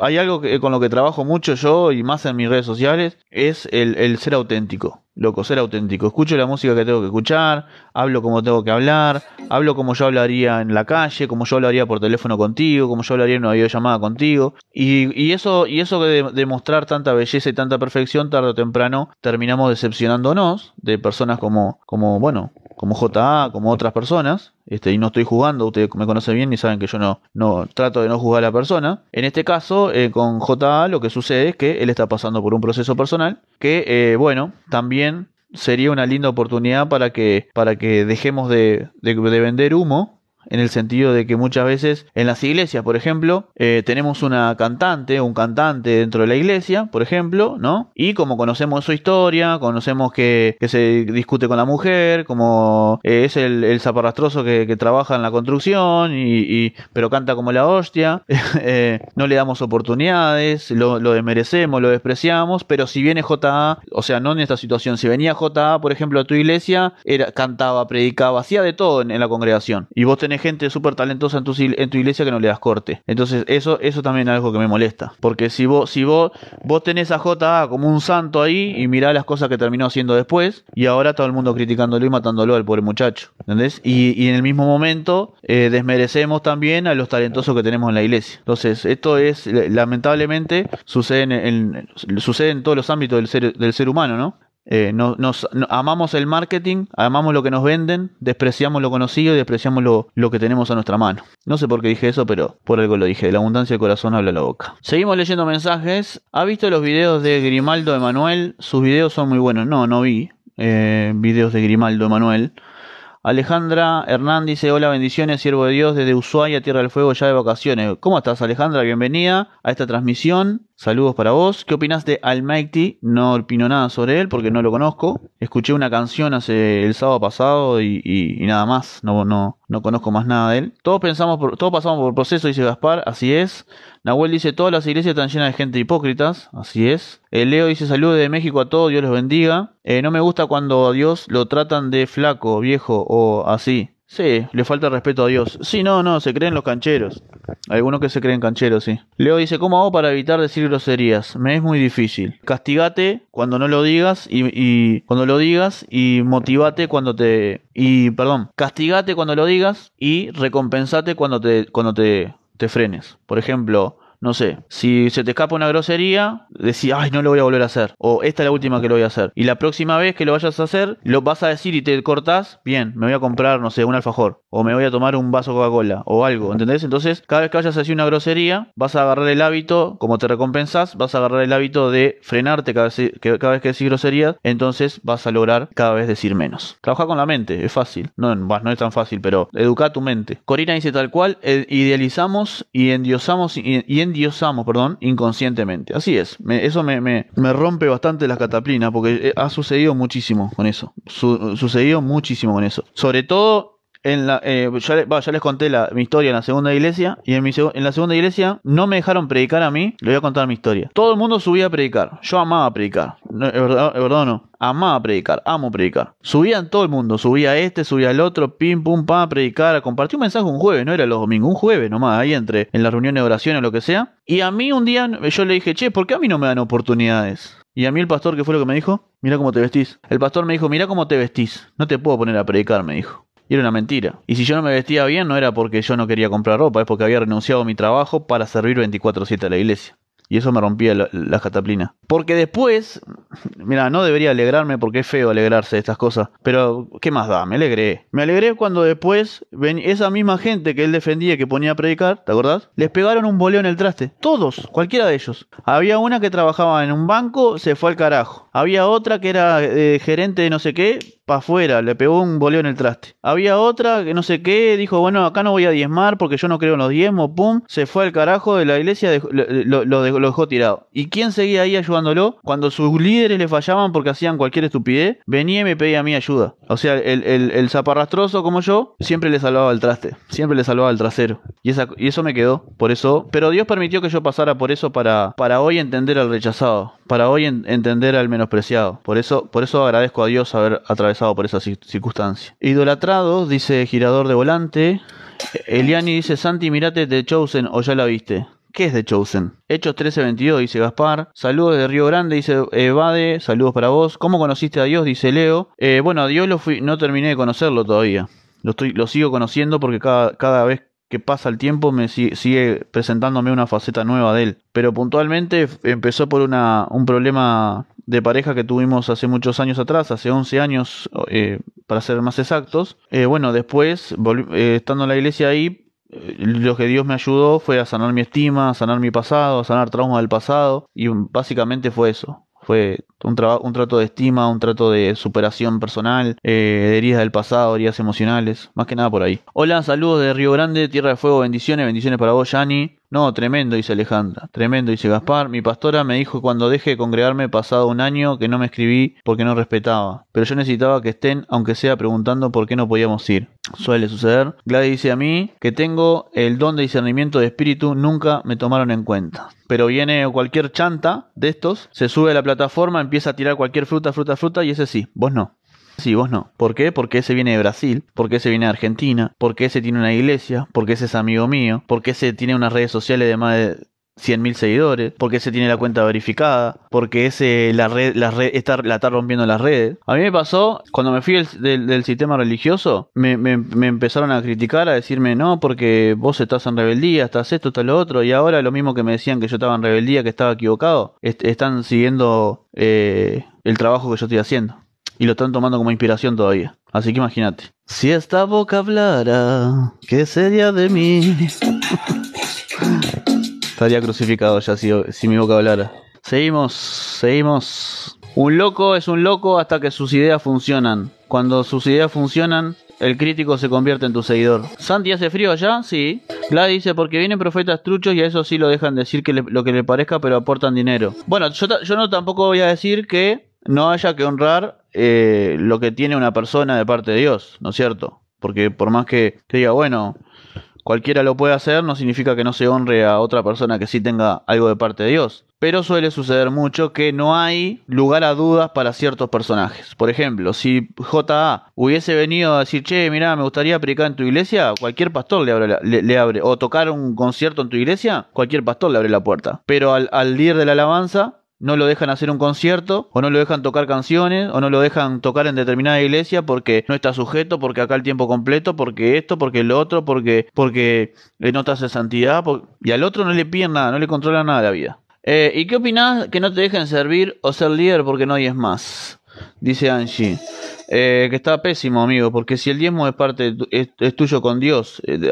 hay algo que, con lo que trabajo mucho yo y más en mis redes sociales, es el, ser auténtico. Loco, ser auténtico. Escucho la música que tengo que escuchar, hablo como tengo que hablar, hablo como yo hablaría en la calle, como yo hablaría por teléfono contigo, como yo hablaría en una videollamada contigo. Y, y eso, y eso de, de mostrar tanta belleza y tanta perfección, tarde o temprano terminamos decepcionándonos de personas como, como bueno, como JA, como otras personas, este, y no estoy jugando, ustedes me conocen bien y saben que yo no, no trato de no juzgar a la persona. En este caso, eh, con JA lo que sucede es que él está pasando por un proceso personal que, eh, bueno, también sería una linda oportunidad para que, para que dejemos de, de vender humo en el sentido de que muchas veces en las iglesias, por ejemplo, eh, tenemos una cantante, un cantante dentro de la iglesia, por ejemplo, ¿no? Y como conocemos su historia, conocemos que, se discute con la mujer, como eh, es el, el zaparrastroso que, trabaja en la construcción, y, pero canta como la hostia, *laughs* eh, no le damos oportunidades, lo, desmerecemos, lo despreciamos, pero si viene JA, o sea, no en esta situación, si venía JA, por ejemplo, a tu iglesia, era, cantaba, predicaba, hacía de todo en, la congregación, y vos tenés gente súper talentosa en tu, iglesia que no le das corte. Entonces, eso, eso también es algo que me molesta. Porque si vos, si vos, vos tenés a JA como un santo ahí y mirá las cosas que terminó haciendo después, y ahora todo el mundo criticándolo y matándolo al pobre muchacho. ¿Entendés? Y, en el mismo momento eh, desmerecemos también a los talentosos que tenemos en la iglesia. Entonces, esto es, lamentablemente, sucede en, todos los ámbitos del ser humano, ¿no? Eh, nos, amamos el marketing, amamos lo que nos venden, despreciamos lo conocido y despreciamos lo, lo, que tenemos a nuestra mano. No sé por qué dije eso, pero por algo lo dije. De la abundancia del corazón habla la boca. Seguimos leyendo mensajes. ¿Ha visto los videos de Grimaldo Emanuel? Sus videos son muy buenos. No, no vi eh, videos de Grimaldo Emanuel. Alejandra Hernández dice, hola, bendiciones, siervo de Dios, desde Ushuaia, Tierra del Fuego, ya de vacaciones. ¿Cómo estás, Alejandra? Bienvenida a esta transmisión. Saludos para vos. ¿Qué opinas de Almighty? No opino nada sobre él porque no lo conozco. Escuché una canción hace el sábado pasado y, nada más. No, no, no conozco más nada de él. Todos pensamos por, todos pasamos por proceso, dice Gaspar. Así es. Nahuel dice, todas las iglesias están llenas de gente hipócritas. Así es. El Leo dice, saludos de México a todos, Dios los bendiga. Eh, no me gusta cuando a Dios lo tratan de flaco, viejo o así. Sí, le falta respeto a Dios. Sí, no, no, se creen los cancheros. Algunos que se creen cancheros, sí. Leo dice, ¿cómo hago para evitar decir groserías? Me es muy difícil. Castigate cuando no lo digas y, y cuando lo digas y motivate cuando te... Y, perdón, castigate cuando lo digas y recompensate cuando te, cuando te, te frenes. Por ejemplo, no sé, si se te escapa una grosería, decís, ay, no lo voy a volver a hacer. O esta es la última que lo voy a hacer. Y la próxima vez que lo vayas a hacer, lo vas a decir y te cortás, bien, me voy a comprar, no sé, un alfajor. O me voy a tomar un vaso Coca-Cola. O algo, ¿entendés? Entonces, cada vez que vayas a una grosería, vas a agarrar el hábito, como te recompensas, vas a agarrar el hábito de frenarte cada vez que, cada vez que decís grosería. Entonces vas a lograr cada vez decir menos. Trabaja con la mente, es fácil. No, no es tan fácil, pero educa tu mente. Corina dice tal cual, idealizamos y endiosamos y, endiosamos, perdón, inconscientemente. Así es, eso me, me, me, rompe bastante las cataplinas porque eh, ha sucedido muchísimo con eso. sucedido muchísimo con eso. Sobre todo en la, eh, ya, les conté la, mi historia en la segunda iglesia y en, la segunda iglesia no me dejaron predicar a mí, le voy a contar mi historia. Todo el mundo subía a predicar, yo amaba predicar, no, es, verdad, o no, amaba predicar, amo predicar. Subían todo el mundo, subía este, subía el otro, pim, pum, pam, a predicar, a compartir un mensaje un jueves, no era los domingos, un jueves nomás, ahí entre, en las reuniones de oración o lo que sea. Y a mí un día yo le dije, che, ¿por qué a mí no me dan oportunidades? Y a mí el pastor, ¿qué fue lo que me dijo? Mira cómo te vestís. El pastor me dijo, mira cómo te vestís. No te puedo poner a predicar, me dijo. Y era una mentira. Y si yo no me vestía bien, no era porque yo no quería comprar ropa, es porque había renunciado a mi trabajo para servir 24-7 a la iglesia. Y eso me rompía la, la cataplina. Porque después, mira, no debería alegrarme porque es feo alegrarse de estas cosas. Pero, ¿qué más da? Me alegré. Me alegré cuando después ven, esa misma gente que él defendía que ponía a predicar, ¿te acordás? Les pegaron un boleo en el traste. Todos, cualquiera de ellos. Había una que trabajaba en un banco, se fue al carajo. Había otra que era eh, gerente de no sé qué, afuera, le pegó un boleo en el traste. Había otra que no sé qué, dijo, bueno, acá no voy a diezmar porque yo no creo en los diezmos, pum, se fue al carajo de la iglesia, lo, dejó tirado. ¿Y quién seguía ahí ayudándolo? Cuando sus líderes le fallaban porque hacían cualquier estupidez, venía y me pedía a mí ayuda. O sea, el, zaparrastroso como yo, siempre le salvaba el traste, siempre le salvaba el trasero. Y eso me quedó, por eso. Pero Dios permitió que yo pasara por eso para, para hoy entender al rechazado, para hoy entender al menospreciado. Por eso, por eso agradezco a Dios haber atravesado por esa circunstancia. Idolatrado, dice girador de volante. Eliani dice, Santi, mirate de Chosen o ya la viste. ¿Qué es de Chosen? Hechos 13:22, dice Gaspar. Saludos de Río Grande, dice Evade. Saludos para vos. ¿Cómo conociste a Dios? Dice Leo. Eh, bueno, a Dios lo fui, no terminé de conocerlo todavía. Lo, lo sigo conociendo porque cada, cada vez que pasa el tiempo me sigue, presentándome una faceta nueva de él. Pero puntualmente empezó por una, un problema de pareja que tuvimos hace muchos años atrás, hace 11 años eh, para ser más exactos. Eh, bueno, después, eh, estando en la iglesia ahí, lo que Dios me ayudó fue a sanar mi estima, a sanar mi pasado, a sanar traumas del pasado, y básicamente fue eso. Fue un, un trato de estima, un trato de superación personal, de heridas del pasado, heridas emocionales, más que nada por ahí. Hola, saludos de Río Grande, Tierra de Fuego, bendiciones, bendiciones para vos, Yani. No, tremendo, dice Alejandra. Tremendo, dice Gaspar. Mi pastora me dijo cuando deje de congregarme pasado un año que no me escribí porque no respetaba. Pero yo necesitaba que estén, aunque sea preguntando por qué no podíamos ir. Suele suceder. Gladys dice a mí que tengo el don de discernimiento de espíritu, nunca me tomaron en cuenta. Pero viene cualquier chanta de estos, se sube a la plataforma, empieza a tirar cualquier fruta, fruta, fruta, y ese sí, vos no. Sí, vos no. ¿Por qué? Porque ese viene de Brasil, porque ese viene de Argentina, porque ese tiene una iglesia, porque ese es amigo mío, porque ese tiene unas redes sociales de más de 100.000 seguidores, porque ese tiene la cuenta verificada, porque ese la red, la red está, la está rompiendo las redes. A mí me pasó, cuando me fui del, sistema religioso, me, me, empezaron a criticar, a decirme, no, porque vos estás en rebeldía, estás esto, estás lo otro, y ahora lo mismo que me decían que yo estaba en rebeldía, que estaba equivocado, están siguiendo eh, el trabajo que yo estoy haciendo y lo están tomando como inspiración todavía. Así que imagínate. Si esta boca hablara, ¿qué sería de mí? *laughs* Estaría crucificado ya si, si mi boca hablara. Seguimos, seguimos. Un loco es un loco hasta que sus ideas funcionan. Cuando sus ideas funcionan, El crítico se convierte en tu seguidor. ¿Santi hace frío allá? Sí. Gladys dice, porque vienen profetas truchos y a eso sí lo dejan decir que lo que le parezca, pero aportan dinero. Bueno, yo, yo no tampoco voy a decir que no haya que honrar eh, lo que tiene una persona de parte de Dios, ¿no es cierto? Porque por más que, que diga, bueno, cualquiera lo puede hacer, no significa que no se honre a otra persona que sí tenga algo de parte de Dios. Pero suele suceder mucho que no hay lugar a dudas para ciertos personajes. Por ejemplo, si JA hubiese venido a decir, che, mira, me gustaría predicar en tu iglesia, cualquier pastor le abre, le, abre, o tocar un concierto en tu iglesia, cualquier pastor le abre la puerta. Pero al, al líder de la alabanza no lo dejan hacer un concierto, o no lo dejan tocar canciones, o no lo dejan tocar en determinada iglesia porque no está sujeto, porque acá el tiempo completo, porque esto, porque lo otro, porque, porque no te hace santidad, y al otro no le piden nada, no le controlan nada la vida. Eh, ¿Y qué opinás que no te dejen servir o ser líder porque no es más? Dice Angie. Eh, que está pésimo, amigo, porque si el diezmo es parte, es, tuyo con Dios, eh,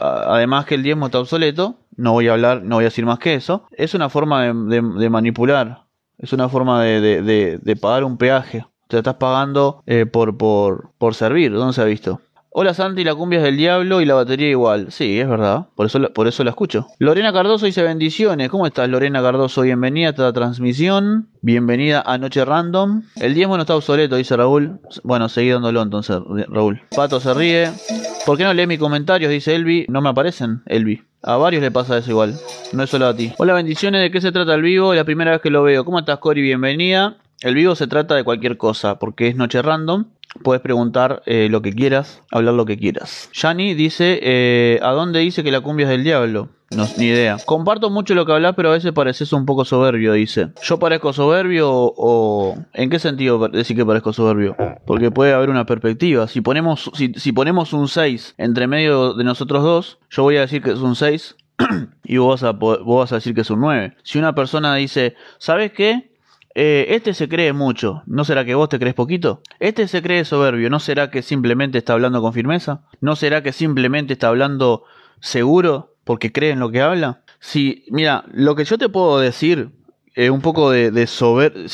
además que el diezmo está obsoleto, no voy a hablar, no voy a decir más que eso, es una forma de, manipular, es una forma de, pagar un peaje. Te estás pagando eh, por, por, por servir, ¿dónde se ha visto? Hola Santi, la cumbia es del diablo y la batería igual. Sí, es verdad, por eso, por eso la escucho. Lorena Cardoso dice bendiciones. ¿Cómo estás Lorena Cardoso? Bienvenida a esta transmisión. Bienvenida a Noche Random. El diezmo no está obsoleto, dice Raúl. Bueno, seguí dándolo entonces, Raúl. Pato se ríe. ¿Por qué no lee mis comentarios? Dice Elvi. No me aparecen, Elvi. A varios le pasa eso igual. No es solo a ti. Hola, bendiciones. ¿De qué se trata el vivo? La primera vez que lo veo. ¿Cómo estás, Cori? Bienvenida. El vivo se trata de cualquier cosa, porque es Noche Random Puedes preguntar eh, lo que quieras, hablar lo que quieras. Yani dice, eh, ¿a dónde dice que la cumbia es del diablo? No, ni idea. Comparto mucho lo que hablas, pero a veces pareces un poco soberbio, dice. ¿Yo parezco soberbio o, en qué sentido decir que parezco soberbio? Porque puede haber una perspectiva. Si ponemos, si, si ponemos un 6 entre medio de nosotros dos, yo voy a decir que es un 6 *clears throat* y vos vas, a, vos vas a decir que es un 9. Si una persona dice, ¿sabes qué? Eh, este se cree mucho, ¿no será que vos te crees poquito? Este se cree soberbio, ¿no será que simplemente está hablando con firmeza? ¿No será que simplemente está hablando seguro porque cree en lo que habla? Si, mira, lo que yo te puedo decir, es un poco de, de soberbia,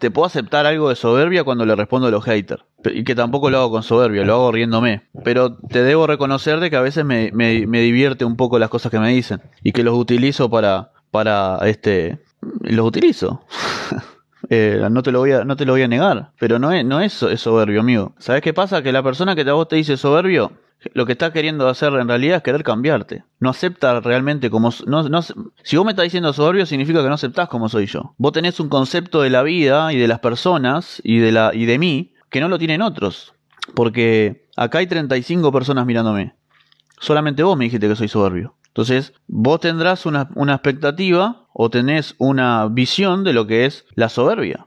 te puedo aceptar algo de soberbia cuando le respondo a los haters. Y que tampoco lo hago con soberbia, lo hago riéndome. Pero te debo reconocer de que a veces me, me, me divierte un poco las cosas que me dicen. Y que los utilizo para, para, este, los utilizo. *laughs* Eh, no, te lo voy a, no te lo voy a negar, pero no es, no es, soberbio, amigo. ¿Sabes qué pasa? Que la persona que a vos te dice soberbio, lo que está queriendo hacer en realidad es querer cambiarte. No acepta realmente como... No, no, si vos me estás diciendo soberbio, significa que no aceptás como soy yo. Vos tenés un concepto de la vida y de las personas y de, la, y de mí que no lo tienen otros. Porque acá hay 35 personas mirándome. Solamente vos me dijiste que soy soberbio. Entonces, vos tendrás una, una expectativa o tenés una visión de lo que es la soberbia.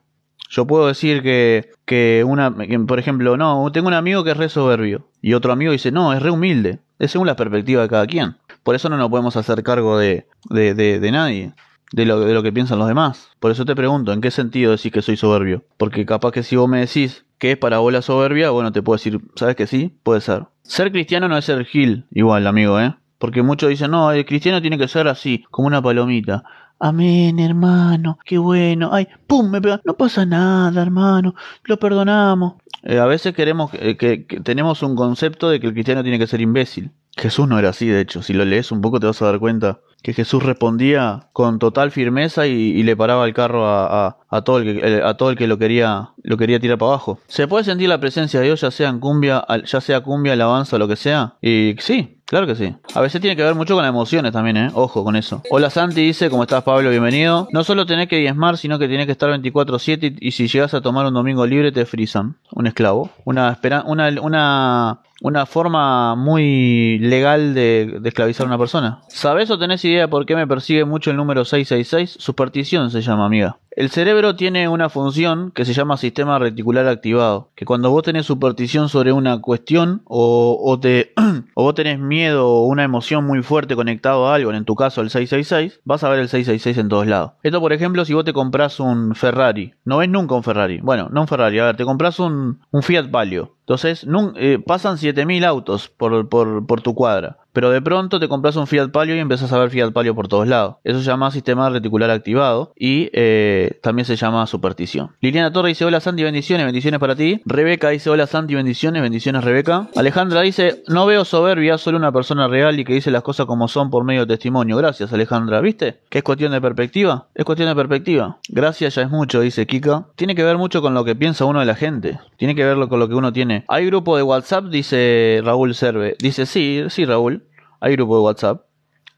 Yo puedo decir que, que una, por ejemplo, no, tengo un amigo que es re soberbio y otro amigo dice, no, es re humilde. Es según la perspectiva de cada quien. Por eso no nos podemos hacer cargo de, de, de, nadie, de lo, de lo que piensan los demás. Por eso te pregunto, ¿en qué sentido decís que soy soberbio? Porque capaz que si vos me decís que es para vos la soberbia, bueno, te puedo decir, ¿sabes que sí? Puede ser. Ser cristiano no es ser gil, igual, amigo, ¿eh? Porque muchos dicen, no, el cristiano tiene que ser así, como una palomita. Amén, hermano, qué bueno. Ay, pum, me pega. No pasa nada, hermano, lo perdonamos. Eh, a veces queremos que, tenemos un concepto de que el cristiano tiene que ser imbécil. Jesús no era así, de hecho. Si lo lees un poco te vas a dar cuenta que Jesús respondía con total firmeza y, le paraba el carro a, a, todo el que, a todo el que lo quería, lo quería tirar para abajo. ¿Se puede sentir la presencia de Dios ya sea en cumbia, ya sea cumbia, alabanza lo que sea? Y sí, Claro que sí. A veces tiene que ver mucho con las emociones también, ¿eh? Ojo con eso. Hola Santi dice, ¿cómo estás Pablo? Bienvenido. No solo tenés que diezmar, sino que tenés que estar 24-7 y, si llegas a tomar un domingo libre te frisan. Un esclavo. Una, una, una una forma muy legal de, esclavizar a una persona. ¿Sabes o tenés idea por qué me persigue mucho el número 666? Superstición se llama, amiga. El cerebro tiene una función que se llama sistema reticular activado, que cuando vos tenés superstición sobre una cuestión o, o, te, *clears throat* o vos tenés miedo o una emoción muy fuerte conectado a algo, en tu caso el 666, vas a ver el 666 en todos lados. Esto por ejemplo si vos te compras un Ferrari, no ves nunca un Ferrari, bueno, no un Ferrari, a ver, te compras un, un Fiat Palio, entonces eh, pasan 7000 autos por, por, por tu cuadra pero de pronto te compras un Fiat Palio y empiezas a ver Fiat Palio por todos lados. Eso se llama sistema reticular activado y eh, también se llama superstición. Liliana Torre dice, hola Santi, bendiciones, bendiciones para ti. Rebeca dice, hola Santi, bendiciones, bendiciones Rebeca. Alejandra dice, no veo soberbia, solo una persona real y que dice las cosas como son por medio de testimonio. Gracias Alejandra, ¿viste? Que es cuestión de perspectiva. Es cuestión de perspectiva. Gracias ya es mucho, dice Kika. Tiene que ver mucho con lo que piensa uno de la gente. Tiene que ver con lo que uno tiene. Hay grupo de WhatsApp, dice Raúl Serve. Dice, sí, sí Raúl. Hay grupo de WhatsApp.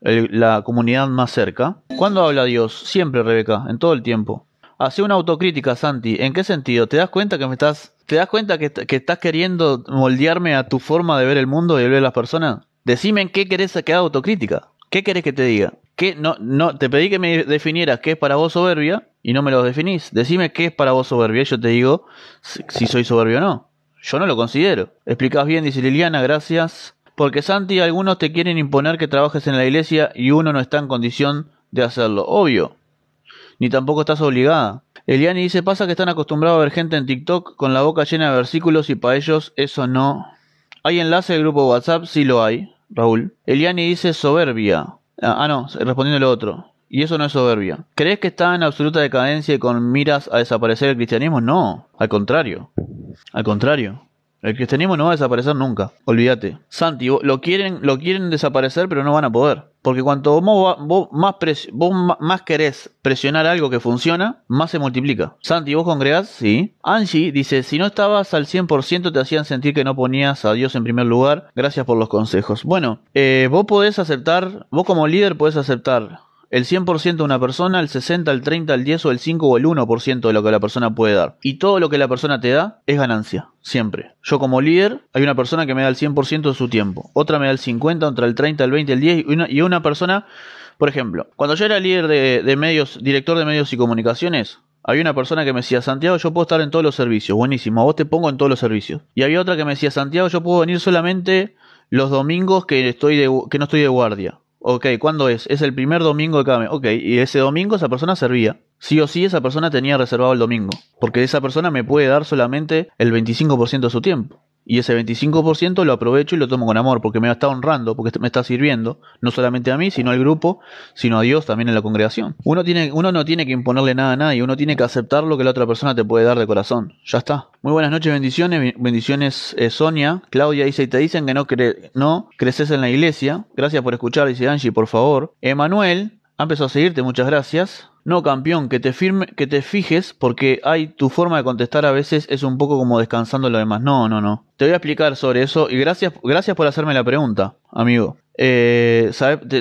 la comunidad más cerca. ¿Cuándo habla Dios? Siempre, Rebeca, en todo el tiempo. Hace una autocrítica, Santi. ¿En qué sentido? ¿Te das cuenta que me estás... ¿Te das cuenta que, estás queriendo moldearme a tu forma de ver el mundo y de ver a las personas? Decime en qué querés que haga autocrítica. ¿Qué querés que te diga? ¿Qué? No, no, te pedí que me definieras qué es para vos soberbia y no me lo definís. Decime qué es para vos soberbia y yo te digo si, soy soberbio o no. Yo no lo considero. Explicás bien, dice Liliana, gracias. Porque Santi, algunos te quieren imponer que trabajes en la iglesia y uno no está en condición de hacerlo. Obvio. Ni tampoco estás obligada. Eliani dice, pasa que están acostumbrados a ver gente en TikTok con la boca llena de versículos y para ellos eso no. ¿Hay enlace del grupo WhatsApp? Sí lo hay, Raúl. Eliani dice soberbia. Ah, ah, no, respondiendo lo otro. Y eso no es soberbia. ¿Crees que está en absoluta decadencia y con miras a desaparecer el cristianismo? No, al contrario. Al contrario. El cristianismo no va a desaparecer nunca, olvídate. Santi, lo quieren, lo quieren desaparecer, pero no van a poder. Porque cuanto vos, más, vos más querés presionar algo que funciona, más se multiplica. Santi, ¿vos congregás? Sí. Angie dice, si no estabas al 100% te hacían sentir que no ponías a Dios en primer lugar. Gracias por los consejos. Bueno, eh, vos podés aceptar, vos como líder podés aceptar el 100% de una persona, el 60, el 30, el 10 o el 5 o el 1% de lo que la persona puede dar. Y todo lo que la persona te da es ganancia, siempre. Yo como líder, hay una persona que me da el 100% de su tiempo, otra me da el 50, otra el 30, el 20, el 10 y una, y una persona, por ejemplo, cuando yo era líder de, medios, director de medios y comunicaciones, había una persona que me decía, Santiago, yo puedo estar en todos los servicios. Buenísimo, a vos te pongo en todos los servicios. Y había otra que me decía, Santiago, yo puedo venir solamente los domingos que, estoy que no estoy de guardia. Ok, ¿cuándo es? Es el primer domingo de cada mes. Ok, y ese domingo esa persona servía. Sí o sí esa persona tenía reservado el domingo. Porque esa persona me puede dar solamente el 25% de su tiempo y ese 25% lo aprovecho y lo tomo con amor porque me está honrando, porque me está sirviendo, no solamente a mí, sino al grupo, sino a Dios también en la congregación. Uno, tiene, uno no tiene que imponerle nada a nadie, uno tiene que aceptar lo que la otra persona te puede dar de corazón. Ya está. Muy buenas noches, bendiciones, bendiciones eh, Sonia, Claudia dice, y te dicen que no, cre no creces en la iglesia. Gracias por escuchar, dice Angie, por favor. Emanuel, ha empezado a seguirte, muchas gracias. No, campeón, que te firme, que te fijes, porque hay tu forma de contestar a veces es un poco como descansando lo demás. No, no, no. Te voy a explicar sobre eso y gracias, gracias por hacerme la pregunta, amigo. Te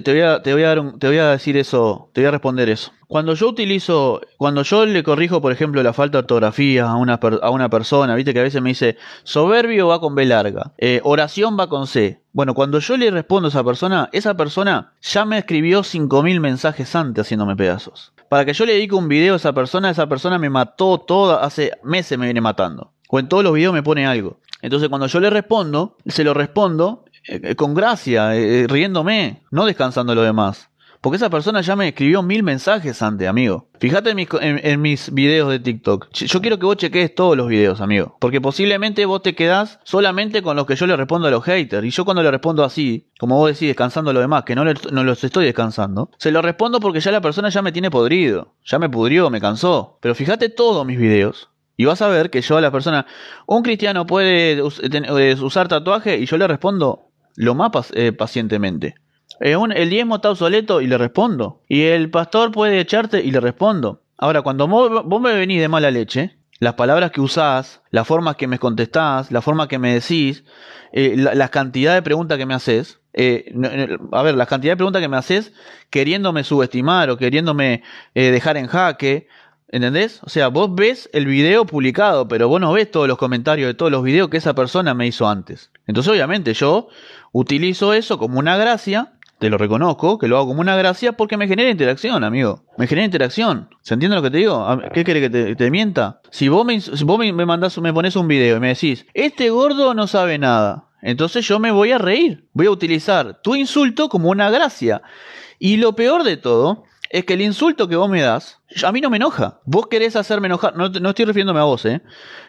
voy a decir eso, te voy a responder eso. Cuando yo utilizo, cuando yo le corrijo, por ejemplo, la falta de ortografía a una, a una persona, viste que a veces me dice, soberbio va con B larga, eh, oración va con C. Bueno, cuando yo le respondo a esa persona, esa persona ya me escribió 5.000 mensajes antes haciéndome pedazos. Para que yo le dedique un video a esa persona, esa persona me mató toda, hace meses me viene matando. O en todos los videos me pone algo. Entonces cuando yo le respondo, se lo respondo eh, con gracia, eh, riéndome, no descansando lo demás. Porque esa persona ya me escribió mil mensajes antes, amigo. Fíjate en mis, videos de TikTok. Yo quiero que vos cheques todos los videos, amigo. Porque posiblemente vos te quedás solamente con los que yo le respondo a los haters. Y yo cuando le respondo así, como vos decís, descansando lo demás, que no, no los estoy descansando, se lo respondo porque ya la persona ya me tiene podrido. Ya me pudrió, me cansó. Pero fíjate todos mis videos. Y vas a ver que yo a la persona, un cristiano puede eh, usar tatuaje y yo le respondo lo más eh, pacientemente. Eh, el diezmo está obsoleto y le respondo. Y el pastor puede echarte y le respondo. Ahora, cuando vos, me venís de mala leche, las palabras que usás, las formas que me contestás, la forma que me decís, eh, la, cantidad de preguntas que me haces, eh, a ver, la cantidad de preguntas que me haces queriéndome subestimar o queriéndome dejar en jaque, ¿entendés? O sea, vos ves el video publicado, pero vos no ves todos los comentarios de todos los videos que esa persona me hizo antes. Entonces, obviamente, yo utilizo eso como una gracia te lo reconozco, que lo hago como una gracia porque me genera interacción, amigo. Me genera interacción. ¿Se entiende lo que te digo? ¿Qué quiere que te, mienta? Si vos, me, vos me, mandás, me pones un video y me decís, este gordo no sabe nada, entonces yo me voy a reír. Voy a utilizar tu insulto como una gracia. Y lo peor de todo es que el insulto que vos me das, a mí no me enoja. Vos querés hacerme enojar. No, estoy refiriéndome a vos, ¿eh?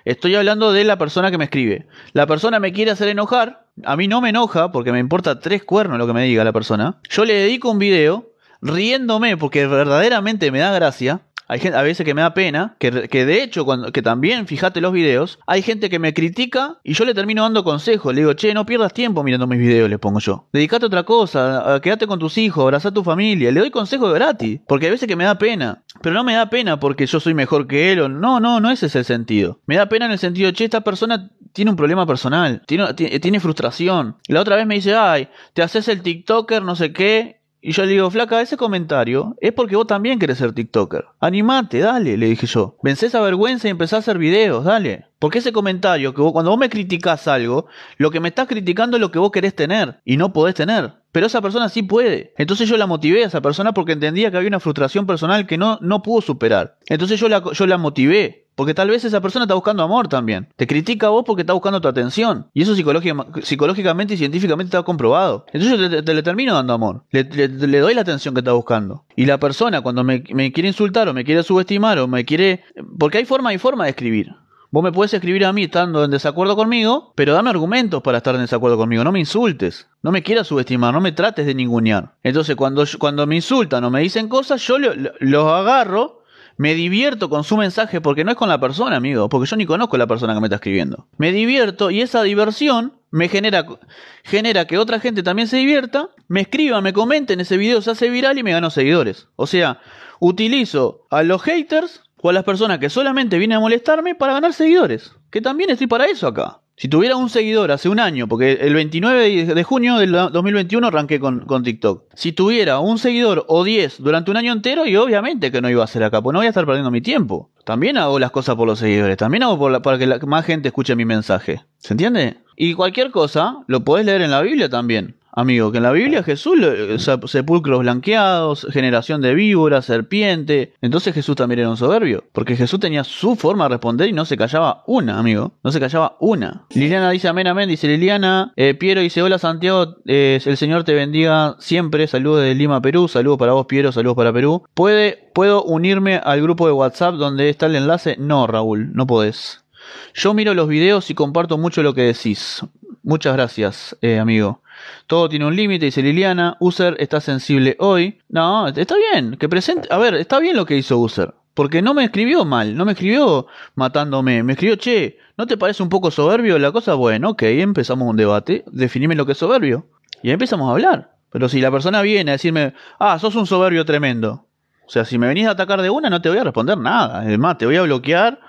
Estoy hablando de la persona que me escribe. La persona me quiere hacer enojar, a mí no me enoja porque me importa tres cuernos lo que me diga la persona. Yo le dedico un video riéndome porque verdaderamente me da gracia hay gente, a veces que me da pena, que, de hecho, cuando, que también, fíjate los videos, hay gente que me critica y yo le termino dando consejos. Le digo, che, no pierdas tiempo mirando mis videos, le pongo yo. Dedicate a otra cosa, quédate con tus hijos, abraza a tu familia. Le doy consejos gratis, porque hay veces que me da pena. Pero no me da pena porque yo soy mejor que él o no, no, no ese es el sentido. Me da pena en el sentido, che, esta persona tiene un problema personal, tiene, tiene frustración. La otra vez me dice, ay, te haces el TikToker, no sé qué, y yo le digo, flaca, ese comentario es porque vos también querés ser TikToker. Animate, dale, le dije yo. Vencé esa vergüenza y empezá a hacer videos, dale. Porque ese comentario, que vos, cuando vos me criticás algo, lo que me estás criticando es lo que vos querés tener y no podés tener. Pero esa persona sí puede. Entonces yo la motivé a esa persona porque entendía que había una frustración personal que no, no pudo superar. Entonces yo la, yo la motivé. Porque tal vez esa persona está buscando amor también. Te critica a vos porque está buscando tu atención. Y eso psicológicamente y científicamente está comprobado. Entonces yo te, le termino dando amor. Le, doy la atención que está buscando. Y la persona cuando me, quiere insultar o me quiere subestimar o me quiere... Porque hay forma y forma de escribir. Vos me puedes escribir a mí estando en desacuerdo conmigo, pero dame argumentos para estar en desacuerdo conmigo. No me insultes. No me quieras subestimar, no me trates de ningunear. Entonces, cuando, cuando me insultan o me dicen cosas, yo los agarro me divierto con su mensaje porque no es con la persona, amigo, porque yo ni conozco a la persona que me está escribiendo. Me divierto y esa diversión me genera, genera que otra gente también se divierta, me escriba, me comente en ese video, se hace viral y me gano seguidores. O sea, utilizo a los haters o a las personas que solamente vienen a molestarme para ganar seguidores. Que también estoy para eso acá. Si tuviera un seguidor hace un año, porque el 29 de junio del 2021 arranqué con, TikTok. Si tuviera un seguidor o 10 durante un año entero, y obviamente que no iba a ser acá, pues no voy a estar perdiendo mi tiempo. También hago las cosas por los seguidores, también hago para que más gente escuche mi mensaje. ¿Se entiende? Y cualquier cosa lo podés leer en la Biblia también. Amigo, que en la Biblia Jesús, sepulcros blanqueados, generación de víboras, serpiente. Entonces Jesús también era un soberbio. Porque Jesús tenía su forma de responder y no se callaba una, amigo. No se callaba una. Liliana dice amén, amén. Dice Liliana. Eh, Piero dice, hola Santiago, eh, el Señor te bendiga siempre. Saludos de Lima, Perú. Saludos para vos, Piero. Saludos para Perú. ¿Puede, ¿Puedo unirme al grupo de WhatsApp donde está el enlace? No, Raúl, no podés. Yo miro los videos y comparto mucho lo que decís. Muchas gracias, eh, amigo. Todo tiene un límite, dice Liliana. User está sensible hoy. No, está bien. Que presente. A ver, está bien lo que hizo User. Porque no me escribió mal, no me escribió matándome. Me escribió, che, ¿no te parece un poco soberbio la cosa? Bueno, ok, empezamos un debate. Definime lo que es soberbio. Y ahí empezamos a hablar. Pero si la persona viene a decirme, ah, sos un soberbio tremendo. O sea, si me venís a atacar de una, no te voy a responder nada. Es más, te voy a bloquear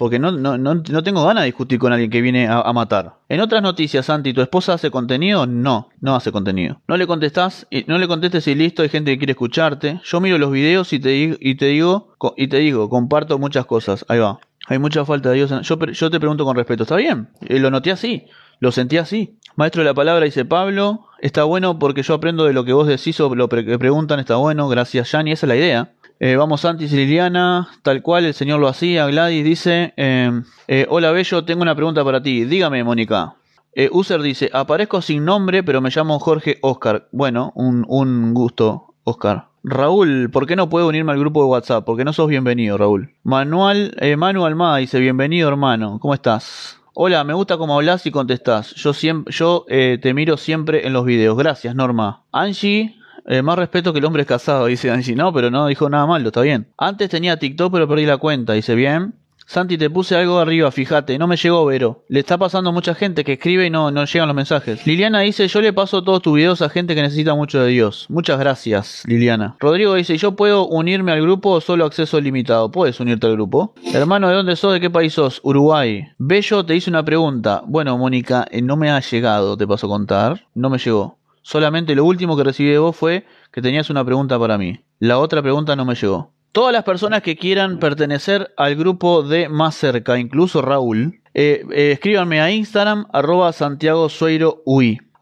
porque no, no, no, tengo ganas de discutir con alguien que viene a, matar. En otras noticias, Santi, ¿tu esposa hace contenido? No, no hace contenido. No le contestás, y no le contestes y listo, hay gente que quiere escucharte. Yo miro los videos y te, y te digo, y te digo, comparto muchas cosas. Ahí va. Hay mucha falta de Dios. Yo, yo te pregunto con respeto, ¿está bien? Eh, lo noté así, lo sentí así. Maestro de la palabra, dice Pablo, está bueno porque yo aprendo de lo que vos decís o lo que preguntan, está bueno, gracias Yani, esa es la idea. Eh, vamos Santis y Liliana, tal cual el Señor lo hacía. Gladys dice, em, eh, hola Bello, tengo una pregunta para ti. Dígame, Mónica. Eh, User dice, aparezco sin nombre, pero me llamo Jorge Oscar. Bueno, un, un gusto, Oscar. Raúl, ¿por qué no puedo unirme al grupo de WhatsApp? Porque no sos bienvenido, Raúl. Manuel, Manu Almada dice, bienvenido hermano, ¿cómo estás? Hola, me gusta cómo hablas y contestás. Yo, siempre, yo te miro siempre en los videos. Gracias, Norma. Angie, eh, más respeto que el hombre es casado, dice. No, pero no dijo nada malo, está bien. Antes tenía TikTok, pero perdí la cuenta, dice bien. Santi, te puse algo arriba, fíjate, no me llegó Vero. Le está pasando mucha gente que escribe y no, no llegan los mensajes. Liliana dice, yo le paso todos tus videos a gente que necesita mucho de Dios. Muchas gracias, Liliana. Rodrigo dice, ¿yo puedo unirme al grupo o solo acceso limitado? Puedes unirte al grupo. Hermano, ¿de dónde sos? ¿De qué país sos? Uruguay. Bello te hice una pregunta. Bueno, Mónica, eh, no me ha llegado, te paso a contar. No me llegó. Solamente lo último que recibí de vos fue que tenías una pregunta para mí. La otra pregunta no me llegó. Todas las personas que quieran pertenecer al grupo de más cerca, incluso Raúl, eh, eh, escríbanme a Instagram, arroba Santiago.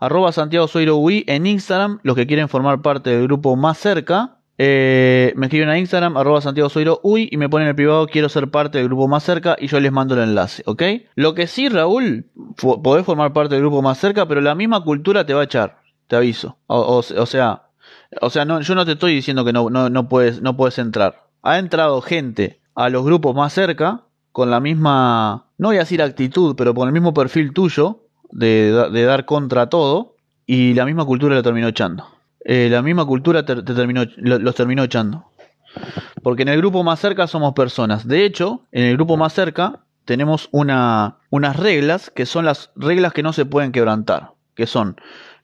Arroba Santiago Sueiro UI en Instagram, los que quieren formar parte del grupo más cerca, eh, me escriben a Instagram, arroba Santiago Sueiro UI y me ponen en el privado, quiero ser parte del grupo más cerca y yo les mando el enlace, ¿ok? Lo que sí, Raúl, podés formar parte del grupo más cerca, pero la misma cultura te va a echar te aviso. O, sea, o sea no, yo no te estoy diciendo que no, no, no, puedes, no puedes entrar. Ha entrado gente a los grupos más cerca con la misma, no voy a decir actitud, pero con el mismo perfil tuyo, de, dar contra todo y la misma cultura la terminó echando. Eh, la misma cultura te, terminó, los terminó echando. Porque en el grupo más cerca somos personas. De hecho, en el grupo más cerca tenemos una, unas reglas que son las reglas que no se pueden quebrantar. Que son,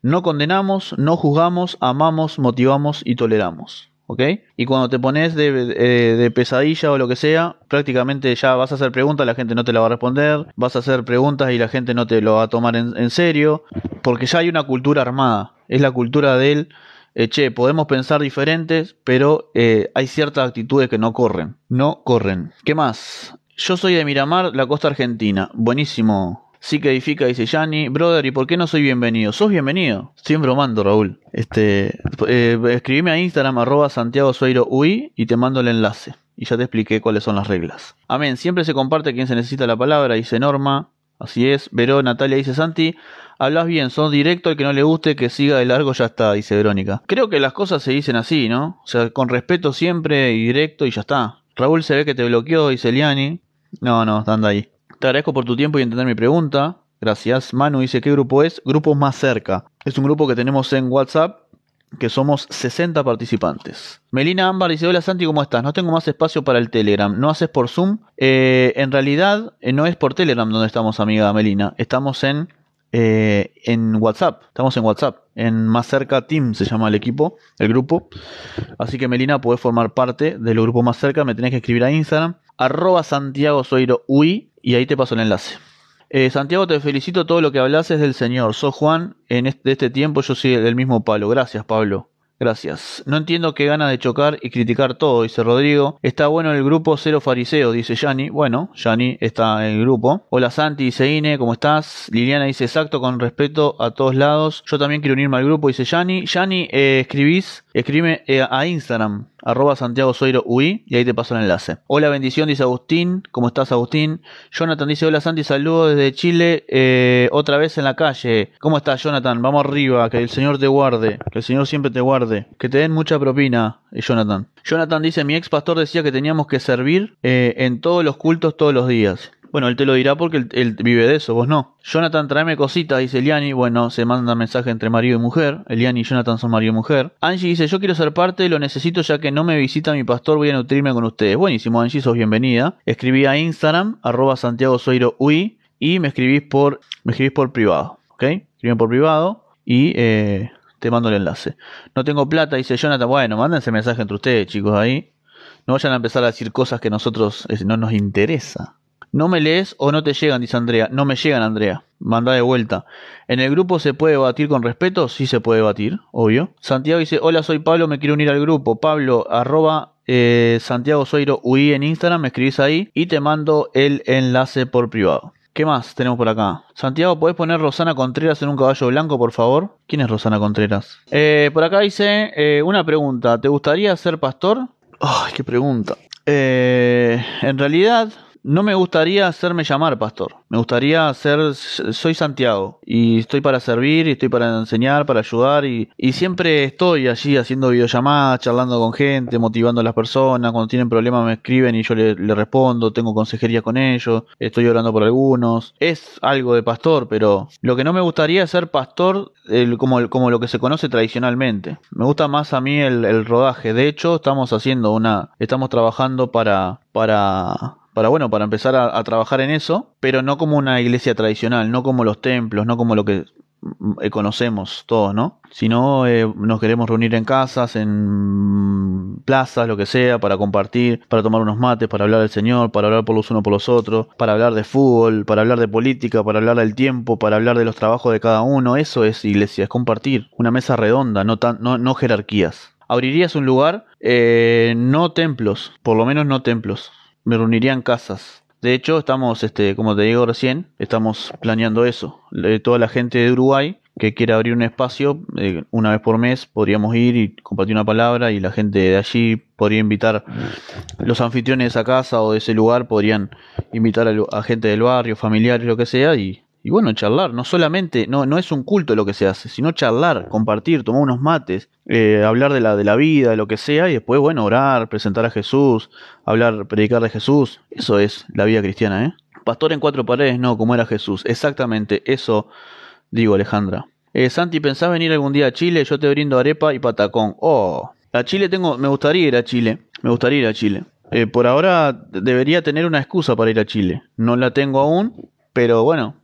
no condenamos, no juzgamos, amamos, motivamos y toleramos. ¿ok? Y cuando te pones de, de, pesadilla o lo que sea, prácticamente ya vas a hacer preguntas, la gente no te la va a responder, vas a hacer preguntas y la gente no te lo va a tomar en, serio, porque ya hay una cultura armada, es la cultura del, eh, che, podemos pensar diferentes, pero eh, hay ciertas actitudes que no corren, no corren. ¿Qué más? Yo soy de Miramar, la costa argentina. Buenísimo, Sí que edifica, dice Yanni. Brother, ¿y por qué no soy bienvenido? Sos bienvenido. Siempre mando, Raúl. Este, eh, escribime a Instagram, arroba Santiago Sueiro UI, y te mando el enlace. Y ya te expliqué cuáles son las reglas. Amén. Siempre se comparte quien se necesita la palabra, dice Norma. Así es. Veró, Natalia dice Santi. Hablas bien, sos directo, al que no le guste, que siga de largo, ya está, dice Verónica. Creo que las cosas se dicen así, ¿no? O sea, con respeto siempre y directo y ya está. Raúl se ve que te bloqueó, dice Liani. No, no, anda ahí. Te agradezco por tu tiempo y entender mi pregunta. Gracias. Manu dice, ¿qué grupo es? Grupo más cerca. Es un grupo que tenemos en WhatsApp que somos 60 participantes. Melina Ámbar dice, hola Santi, ¿cómo estás? No tengo más espacio para el Telegram. ¿No haces por Zoom? Eh, en realidad, eh, no es por Telegram donde estamos, amiga Melina. Estamos en, eh, en WhatsApp. Estamos en WhatsApp. En Más Cerca Team se llama el equipo, el grupo. Así que Melina, puedes formar parte del grupo Más Cerca. Me tenés que escribir a Instagram. Arroba Santiago Soiro UI y ahí te paso el enlace. Eh, Santiago, te felicito todo lo que hablas es del Señor. Sos Juan, en este, tiempo yo soy del mismo palo. Gracias, Pablo. Gracias. No entiendo qué gana de chocar y criticar todo, dice Rodrigo. Está bueno el grupo Cero Fariseo, dice Yani. Bueno, Yani está en el grupo. Hola Santi, dice Ine, ¿cómo estás? Liliana dice exacto, con respeto a todos lados. Yo también quiero unirme al grupo, dice Yani. Yani, eh, escribís, escribe eh, a Instagram arroba Santiago Soiro UI, y ahí te paso el enlace. Hola, bendición, dice Agustín. ¿Cómo estás, Agustín? Jonathan dice, hola Santi, saludos desde Chile, eh, otra vez en la calle. ¿Cómo estás, Jonathan? Vamos arriba, que el Señor te guarde, que el Señor siempre te guarde, que te den mucha propina, eh, Jonathan. Jonathan dice, mi ex pastor decía que teníamos que servir en todos los cultos todos los días. Bueno, él te lo dirá porque él, vive de eso, vos no. Jonathan, tráeme cositas, dice Eliani. Bueno, se manda mensaje entre marido y mujer. Eliani y Jonathan son marido y mujer. Angie dice, yo quiero ser parte, lo necesito ya que no me visita mi pastor, voy a nutrirme con ustedes. Buenísimo, Angie, sos bienvenida. Escribí a Instagram, arroba Santiago Soiro UI, y me escribís por, me escribís por privado, ¿ok? Escriben por privado y eh, te mando el enlace. No tengo plata, dice Jonathan. Bueno, mándense mensaje entre ustedes, chicos, ahí. No vayan a empezar a decir cosas que nosotros no nos interesa. No me lees o no te llegan, dice Andrea. No me llegan, Andrea. Manda de vuelta. ¿En el grupo se puede batir con respeto? Sí se puede batir, obvio. Santiago dice, hola, soy Pablo, me quiero unir al grupo. Pablo, arroba eh, Santiago Soiro UI en Instagram, me escribís ahí y te mando el enlace por privado. ¿Qué más tenemos por acá? Santiago, ¿puedes poner Rosana Contreras en un caballo blanco, por favor? ¿Quién es Rosana Contreras? Eh, por acá dice eh, una pregunta. ¿Te gustaría ser pastor? Ay, qué pregunta. en realidad, no me gustaría hacerme llamar pastor. Me gustaría ser, soy Santiago y estoy para servir y estoy para enseñar, para ayudar y, siempre estoy allí haciendo videollamadas, charlando con gente, motivando a las personas. Cuando tienen problemas me escriben y yo le, respondo, tengo consejería con ellos, estoy orando por algunos. Es algo de pastor, pero lo que no me gustaría es ser pastor como, como lo que se conoce tradicionalmente. Me gusta más a mí el, el rodaje. De hecho, estamos haciendo una, estamos trabajando para, para para bueno, para empezar a, trabajar en eso, pero no como una iglesia tradicional, no como los templos, no como lo que mm, conocemos todos, ¿no? Sino eh, nos queremos reunir en casas, en plazas, lo que sea, para compartir, para tomar unos mates, para hablar del Señor, para hablar por los unos por los otros, para hablar de fútbol, para hablar de política, para hablar del tiempo, para hablar de los trabajos de cada uno. Eso es iglesia, es compartir, una mesa redonda, no, tan, no, no jerarquías. ¿Abrirías un lugar? Eh, no templos, por lo menos no templos me reuniría en casas. De hecho, estamos, este, como te digo recién, estamos planeando eso. toda la gente de Uruguay que quiera abrir un espacio, eh, una vez por mes podríamos ir y compartir una palabra y la gente de allí podría invitar, los anfitriones de esa casa o de ese lugar podrían invitar a, a gente del barrio, familiares, lo que sea, y y bueno, charlar, no solamente, no, no es un culto lo que se hace, sino charlar, compartir, tomar unos mates, eh, hablar de la, de la vida, de lo que sea, y después, bueno, orar, presentar a Jesús, hablar, predicar de Jesús. Eso es la vida cristiana, ¿eh? Pastor en cuatro paredes, no, como era Jesús. Exactamente, eso digo, Alejandra. Eh, Santi, ¿pensás venir algún día a Chile? Yo te brindo arepa y patacón. Oh, a Chile tengo, me gustaría ir a Chile. Me gustaría ir a Chile. Eh, por ahora debería tener una excusa para ir a Chile. No la tengo aún, pero bueno,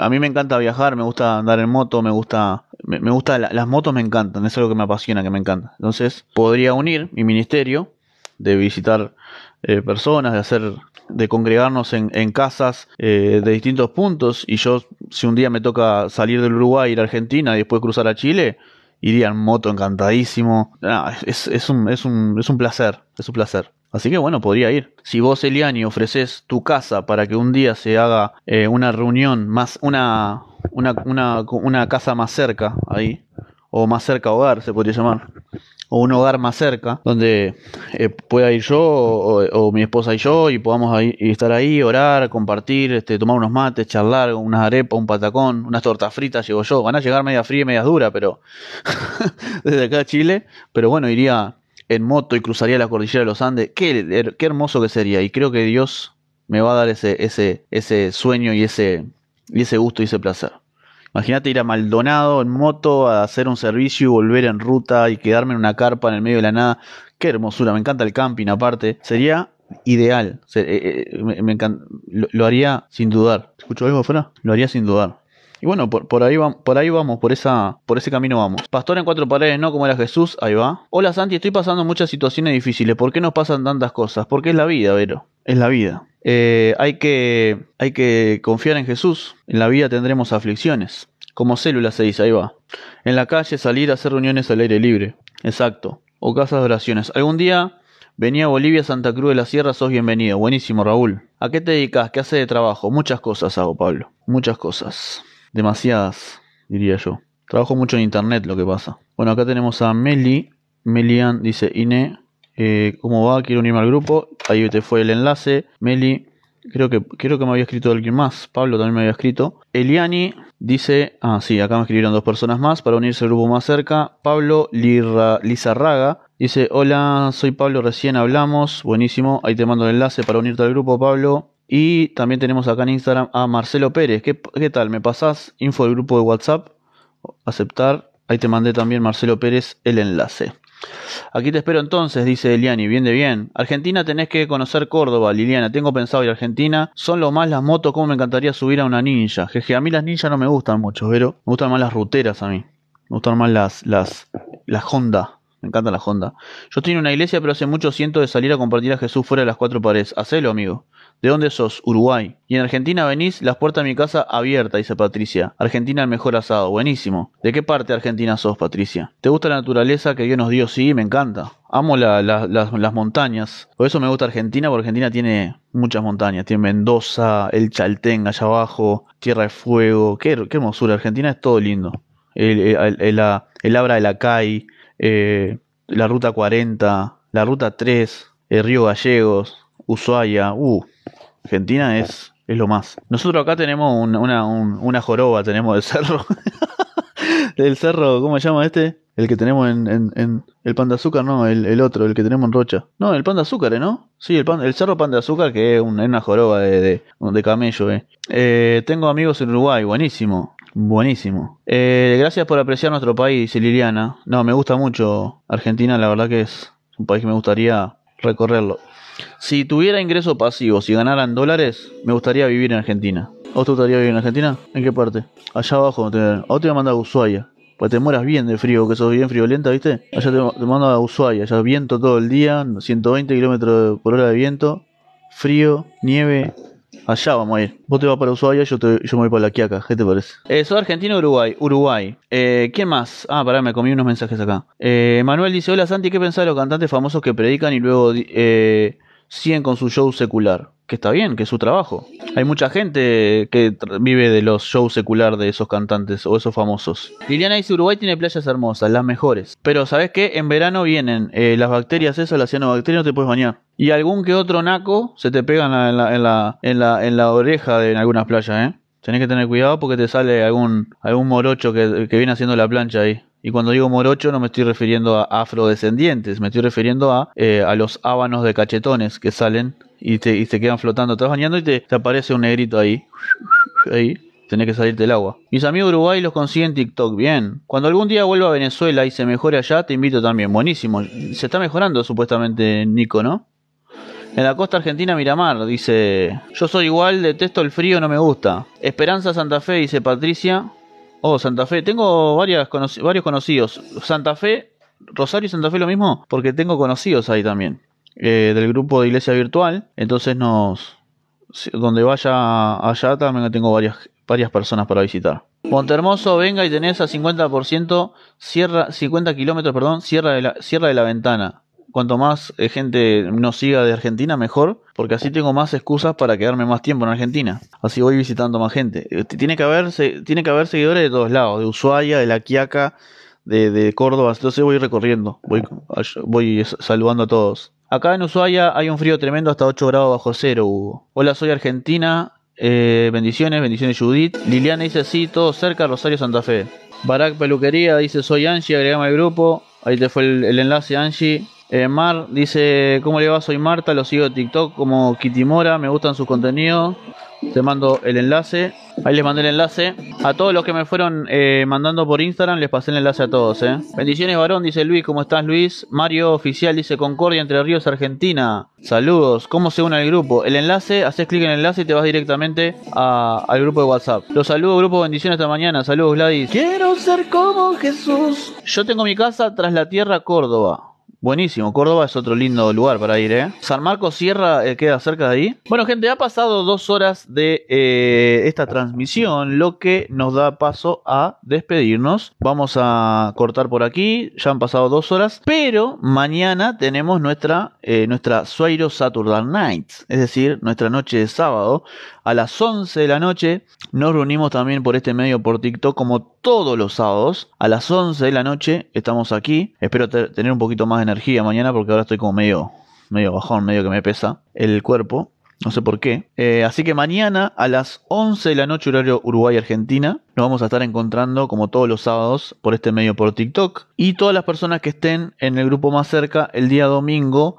a mí me encanta viajar, me gusta andar en moto, me gusta, me, gusta las motos me encantan, es algo que me apasiona, que me encanta. Entonces podría unir mi ministerio de visitar eh, personas, de hacer, de congregarnos en, casas eh, de distintos puntos. Y yo, si un día me toca salir del Uruguay, ir a Argentina y después cruzar a Chile, iría en moto encantadísimo. es, es, un, es, un, es un placer, es un placer. Así que bueno, podría ir. Si vos, Eliani, ofreces tu casa para que un día se haga eh, una reunión más, una, una, una, una casa más cerca ahí, o más cerca hogar se podría llamar, o un hogar más cerca, donde eh, pueda ir yo o, mi esposa y yo y podamos estar ahí, orar, compartir, este, tomar unos mates, charlar, unas arepas, un patacón, unas tortas fritas, llego yo. Van a llegar media fría y media dura, pero *laughs* desde acá a Chile, pero bueno, iría en moto y cruzaría la cordillera de los Andes. Qué, qué hermoso que sería y creo que Dios me va a dar ese, ese, ese sueño y ese, y ese gusto y ese placer. Imagínate ir a Maldonado en moto a hacer un servicio y volver en ruta y quedarme en una carpa en el medio de la nada. Qué hermosura, me encanta el camping aparte. Sería ideal. Eh, eh, me, lo, haría sin dudar. ¿Escucho algo afuera? Lo haría sin dudar. Y bueno, por, ahí vamos, por ahí vamos, por esa, por ese camino vamos. Pastor en cuatro paredes, no como era Jesús, ahí va. Hola Santi, estoy pasando muchas situaciones difíciles. ¿Por qué nos pasan tantas cosas? Porque es la vida, Vero. Es la vida. Eh, hay, que, hay que confiar en Jesús. En la vida tendremos aflicciones. Como célula se dice, ahí va. En la calle salir a hacer reuniones al aire libre. Exacto. O casas de oraciones. Algún día venía a Bolivia, Santa Cruz de la Sierra, sos bienvenido. Buenísimo, Raúl. ¿A qué te dedicas? ¿Qué haces de trabajo? Muchas cosas hago, Pablo. Muchas cosas. Demasiadas, diría yo. Trabajo mucho en internet, lo que pasa. Bueno, acá tenemos a Meli. Melian dice, Ine, eh, ¿Cómo va? Quiero unirme al grupo. Ahí te fue el enlace. Meli, creo que, creo que me había escrito alguien más. Pablo también me había escrito. Eliani dice, ah, sí, acá me escribieron dos personas más para unirse al grupo más cerca. Pablo Lizarraga dice, hola, soy Pablo, recién hablamos. Buenísimo, ahí te mando el enlace para unirte al grupo, Pablo. Y también tenemos acá en Instagram a Marcelo Pérez. ¿Qué, tal? ¿Me pasás info del grupo de WhatsApp? Aceptar. Ahí te mandé también, Marcelo Pérez, el enlace. Aquí te espero entonces, dice Eliani, bien de bien. Argentina tenés que conocer Córdoba, Liliana, tengo pensado ir a Argentina. Son lo más las motos, como me encantaría subir a una ninja. Jeje, a mí las ninjas no me gustan mucho, pero me gustan más las ruteras a mí. Me gustan más las, las, las Honda. Me encanta la Honda. Yo estoy en una iglesia, pero hace mucho siento de salir a compartir a Jesús fuera de las cuatro paredes. Hacelo, amigo. ¿De dónde sos? Uruguay. Y en Argentina venís, las puertas de mi casa abiertas, dice Patricia. Argentina el mejor asado. Buenísimo. ¿De qué parte de Argentina sos, Patricia? ¿Te gusta la naturaleza que Dios nos dio? Sí, me encanta. Amo las montañas. Por eso me gusta Argentina, porque Argentina tiene muchas montañas. Tiene Mendoza, el Chaltén allá abajo, Tierra de Fuego. Qué, hermosura. Argentina es todo lindo. El, el, el, Abra de la CAI, eh, la Ruta 40, la Ruta 3, el Río Gallegos, Ushuaia. Uh, Argentina es, es lo más. Nosotros acá tenemos una, una joroba, tenemos del cerro. *laughs* del cerro, ¿cómo se llama este? El que tenemos en, en, el pan de azúcar, no, el, otro, el que tenemos en Rocha. No, el pan de azúcar, ¿eh, ¿no? Sí, el, pan, el cerro pan de azúcar que es, una joroba de, de, camello, ¿eh? ¿eh? Tengo amigos en Uruguay, buenísimo. Buenísimo. Eh, gracias por apreciar nuestro país, Liliana. No, me gusta mucho Argentina, la verdad que es un país que me gustaría recorrerlo. Si tuviera ingreso pasivo, si ganara en dólares, me gustaría vivir en Argentina. ¿O te gustaría vivir en Argentina? ¿En qué parte? Allá abajo. Te, te voy a mandar a Ushuaia. Pues te mueras bien de frío, que sos bien friolenta, ¿viste? Allá te, mando a Ushuaia. Allá viento todo el día, 120 kilómetros por hora de viento, frío, nieve. Allá vamos a ir. Vos te vas para Ushuaia, yo, te, yo me voy para la Quiaca. ¿Qué te parece? Eh, soy argentino Uruguay. Uruguay. Eh, ¿Quién más? Ah, pará, me comí unos mensajes acá. Eh, Manuel dice: Hola Santi, ¿qué pensás de los cantantes famosos que predican y luego eh, siguen con su show secular. Que está bien, que es su trabajo. Hay mucha gente que vive de los shows secular de esos cantantes o esos famosos. Liliana dice Uruguay tiene playas hermosas, las mejores. Pero ¿sabes qué? En verano vienen eh, las bacterias esas, las cianobacterias, no te puedes bañar. Y algún que otro naco se te pega en la, en la, en la, oreja de en algunas playas, ¿eh? Tenés que tener cuidado porque te sale algún, algún morocho que, que viene haciendo la plancha ahí Y cuando digo morocho no me estoy refiriendo a afrodescendientes, me estoy refiriendo a, eh, a los ábanos de cachetones que salen y te, y te quedan flotando. Estás bañando y te, te aparece un negrito ahí. Ahí. Tenés que salirte del agua. Mis amigos de Uruguay los consiguen TikTok. Bien. Cuando algún día vuelva a Venezuela y se mejore allá, te invito también. Buenísimo. Se está mejorando supuestamente Nico, ¿no? En la costa argentina Miramar, dice, yo soy igual, detesto el frío, no me gusta. Esperanza Santa Fe, dice Patricia. Oh, Santa Fe, tengo varias varios conocidos. Santa Fe, Rosario y Santa Fe lo mismo, porque tengo conocidos ahí también. Eh, del grupo de iglesia virtual. Entonces nos... Donde vaya allá también tengo varias, varias personas para visitar. Montermoso, venga y tenés a 50%, cierra, 50 kilómetros, perdón, cierra de, la, cierra de la ventana cuanto más eh, gente nos siga de Argentina, mejor, porque así tengo más excusas para quedarme más tiempo en Argentina. Así voy visitando más gente. Eh, tiene que haber, tiene que haber seguidores de todos lados, de Ushuaia, de La Quiaca, de, de Córdoba. Entonces voy recorriendo, voy, voy saludando a todos. Acá en Ushuaia hay un frío tremendo hasta 8 grados bajo cero, Hugo. Hola, soy Argentina. Eh, bendiciones, bendiciones Judith. Liliana dice sí, todo cerca, Rosario Santa Fe. Barack Peluquería dice soy Angie, agregame al grupo. Ahí te fue el, el enlace Angie. Eh, Mar dice, ¿cómo le va? Soy Marta, lo sigo en TikTok como Kitimora, me gustan sus contenidos. Te mando el enlace. Ahí les mandé el enlace. A todos los que me fueron eh, mandando por Instagram, les pasé el enlace a todos. Eh. Bendiciones, varón, dice Luis. ¿Cómo estás, Luis? Mario Oficial dice Concordia, Entre Ríos, Argentina. Saludos. ¿Cómo se une al grupo? El enlace, haces clic en el enlace y te vas directamente al grupo de WhatsApp. Los saludo, grupo. Bendiciones esta mañana. Saludos, Gladys. Quiero ser como Jesús. Yo tengo mi casa tras la tierra, Córdoba. Buenísimo, Córdoba es otro lindo lugar para ir, ¿eh? San Marcos Sierra eh, queda cerca de ahí. Bueno, gente, ha pasado dos horas de eh, esta transmisión, lo que nos da paso a despedirnos. Vamos a cortar por aquí, ya han pasado dos horas, pero mañana tenemos nuestra, eh, nuestra Saturday Night, es decir, nuestra noche de sábado. A las 11 de la noche nos reunimos también por este medio por TikTok como todos los sábados. A las 11 de la noche estamos aquí. Espero tener un poquito más de energía mañana porque ahora estoy como medio, medio bajón, medio que me pesa el cuerpo. No sé por qué. Eh, así que mañana a las 11 de la noche, horario Uruguay-Argentina, nos vamos a estar encontrando como todos los sábados por este medio por TikTok. Y todas las personas que estén en el grupo más cerca el día domingo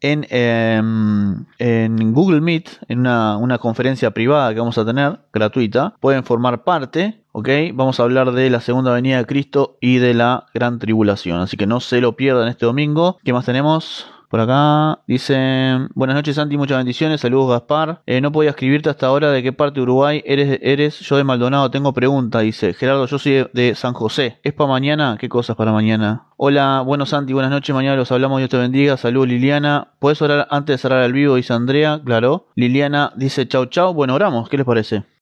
en, em, en Google Meet, en una, una, conferencia privada que vamos a tener, gratuita. Pueden formar parte, ¿ok? Vamos a hablar de la segunda venida de Cristo y de la gran tribulación. Así que no se lo pierdan este domingo. ¿Qué más tenemos? Por acá dice, buenas noches Santi, muchas bendiciones, saludos Gaspar. Eh, no podía escribirte hasta ahora de qué parte de Uruguay eres, eres, yo de Maldonado tengo pregunta, dice Gerardo, yo soy de, San José. ¿Es para mañana? ¿Qué cosas para mañana? Hola, bueno Santi, buenas noches, mañana los hablamos, Dios te bendiga, saludos Liliana. ¿Puedes orar antes de cerrar el vivo? Dice Andrea, claro. Liliana dice chau chau, bueno oramos, ¿qué les parece?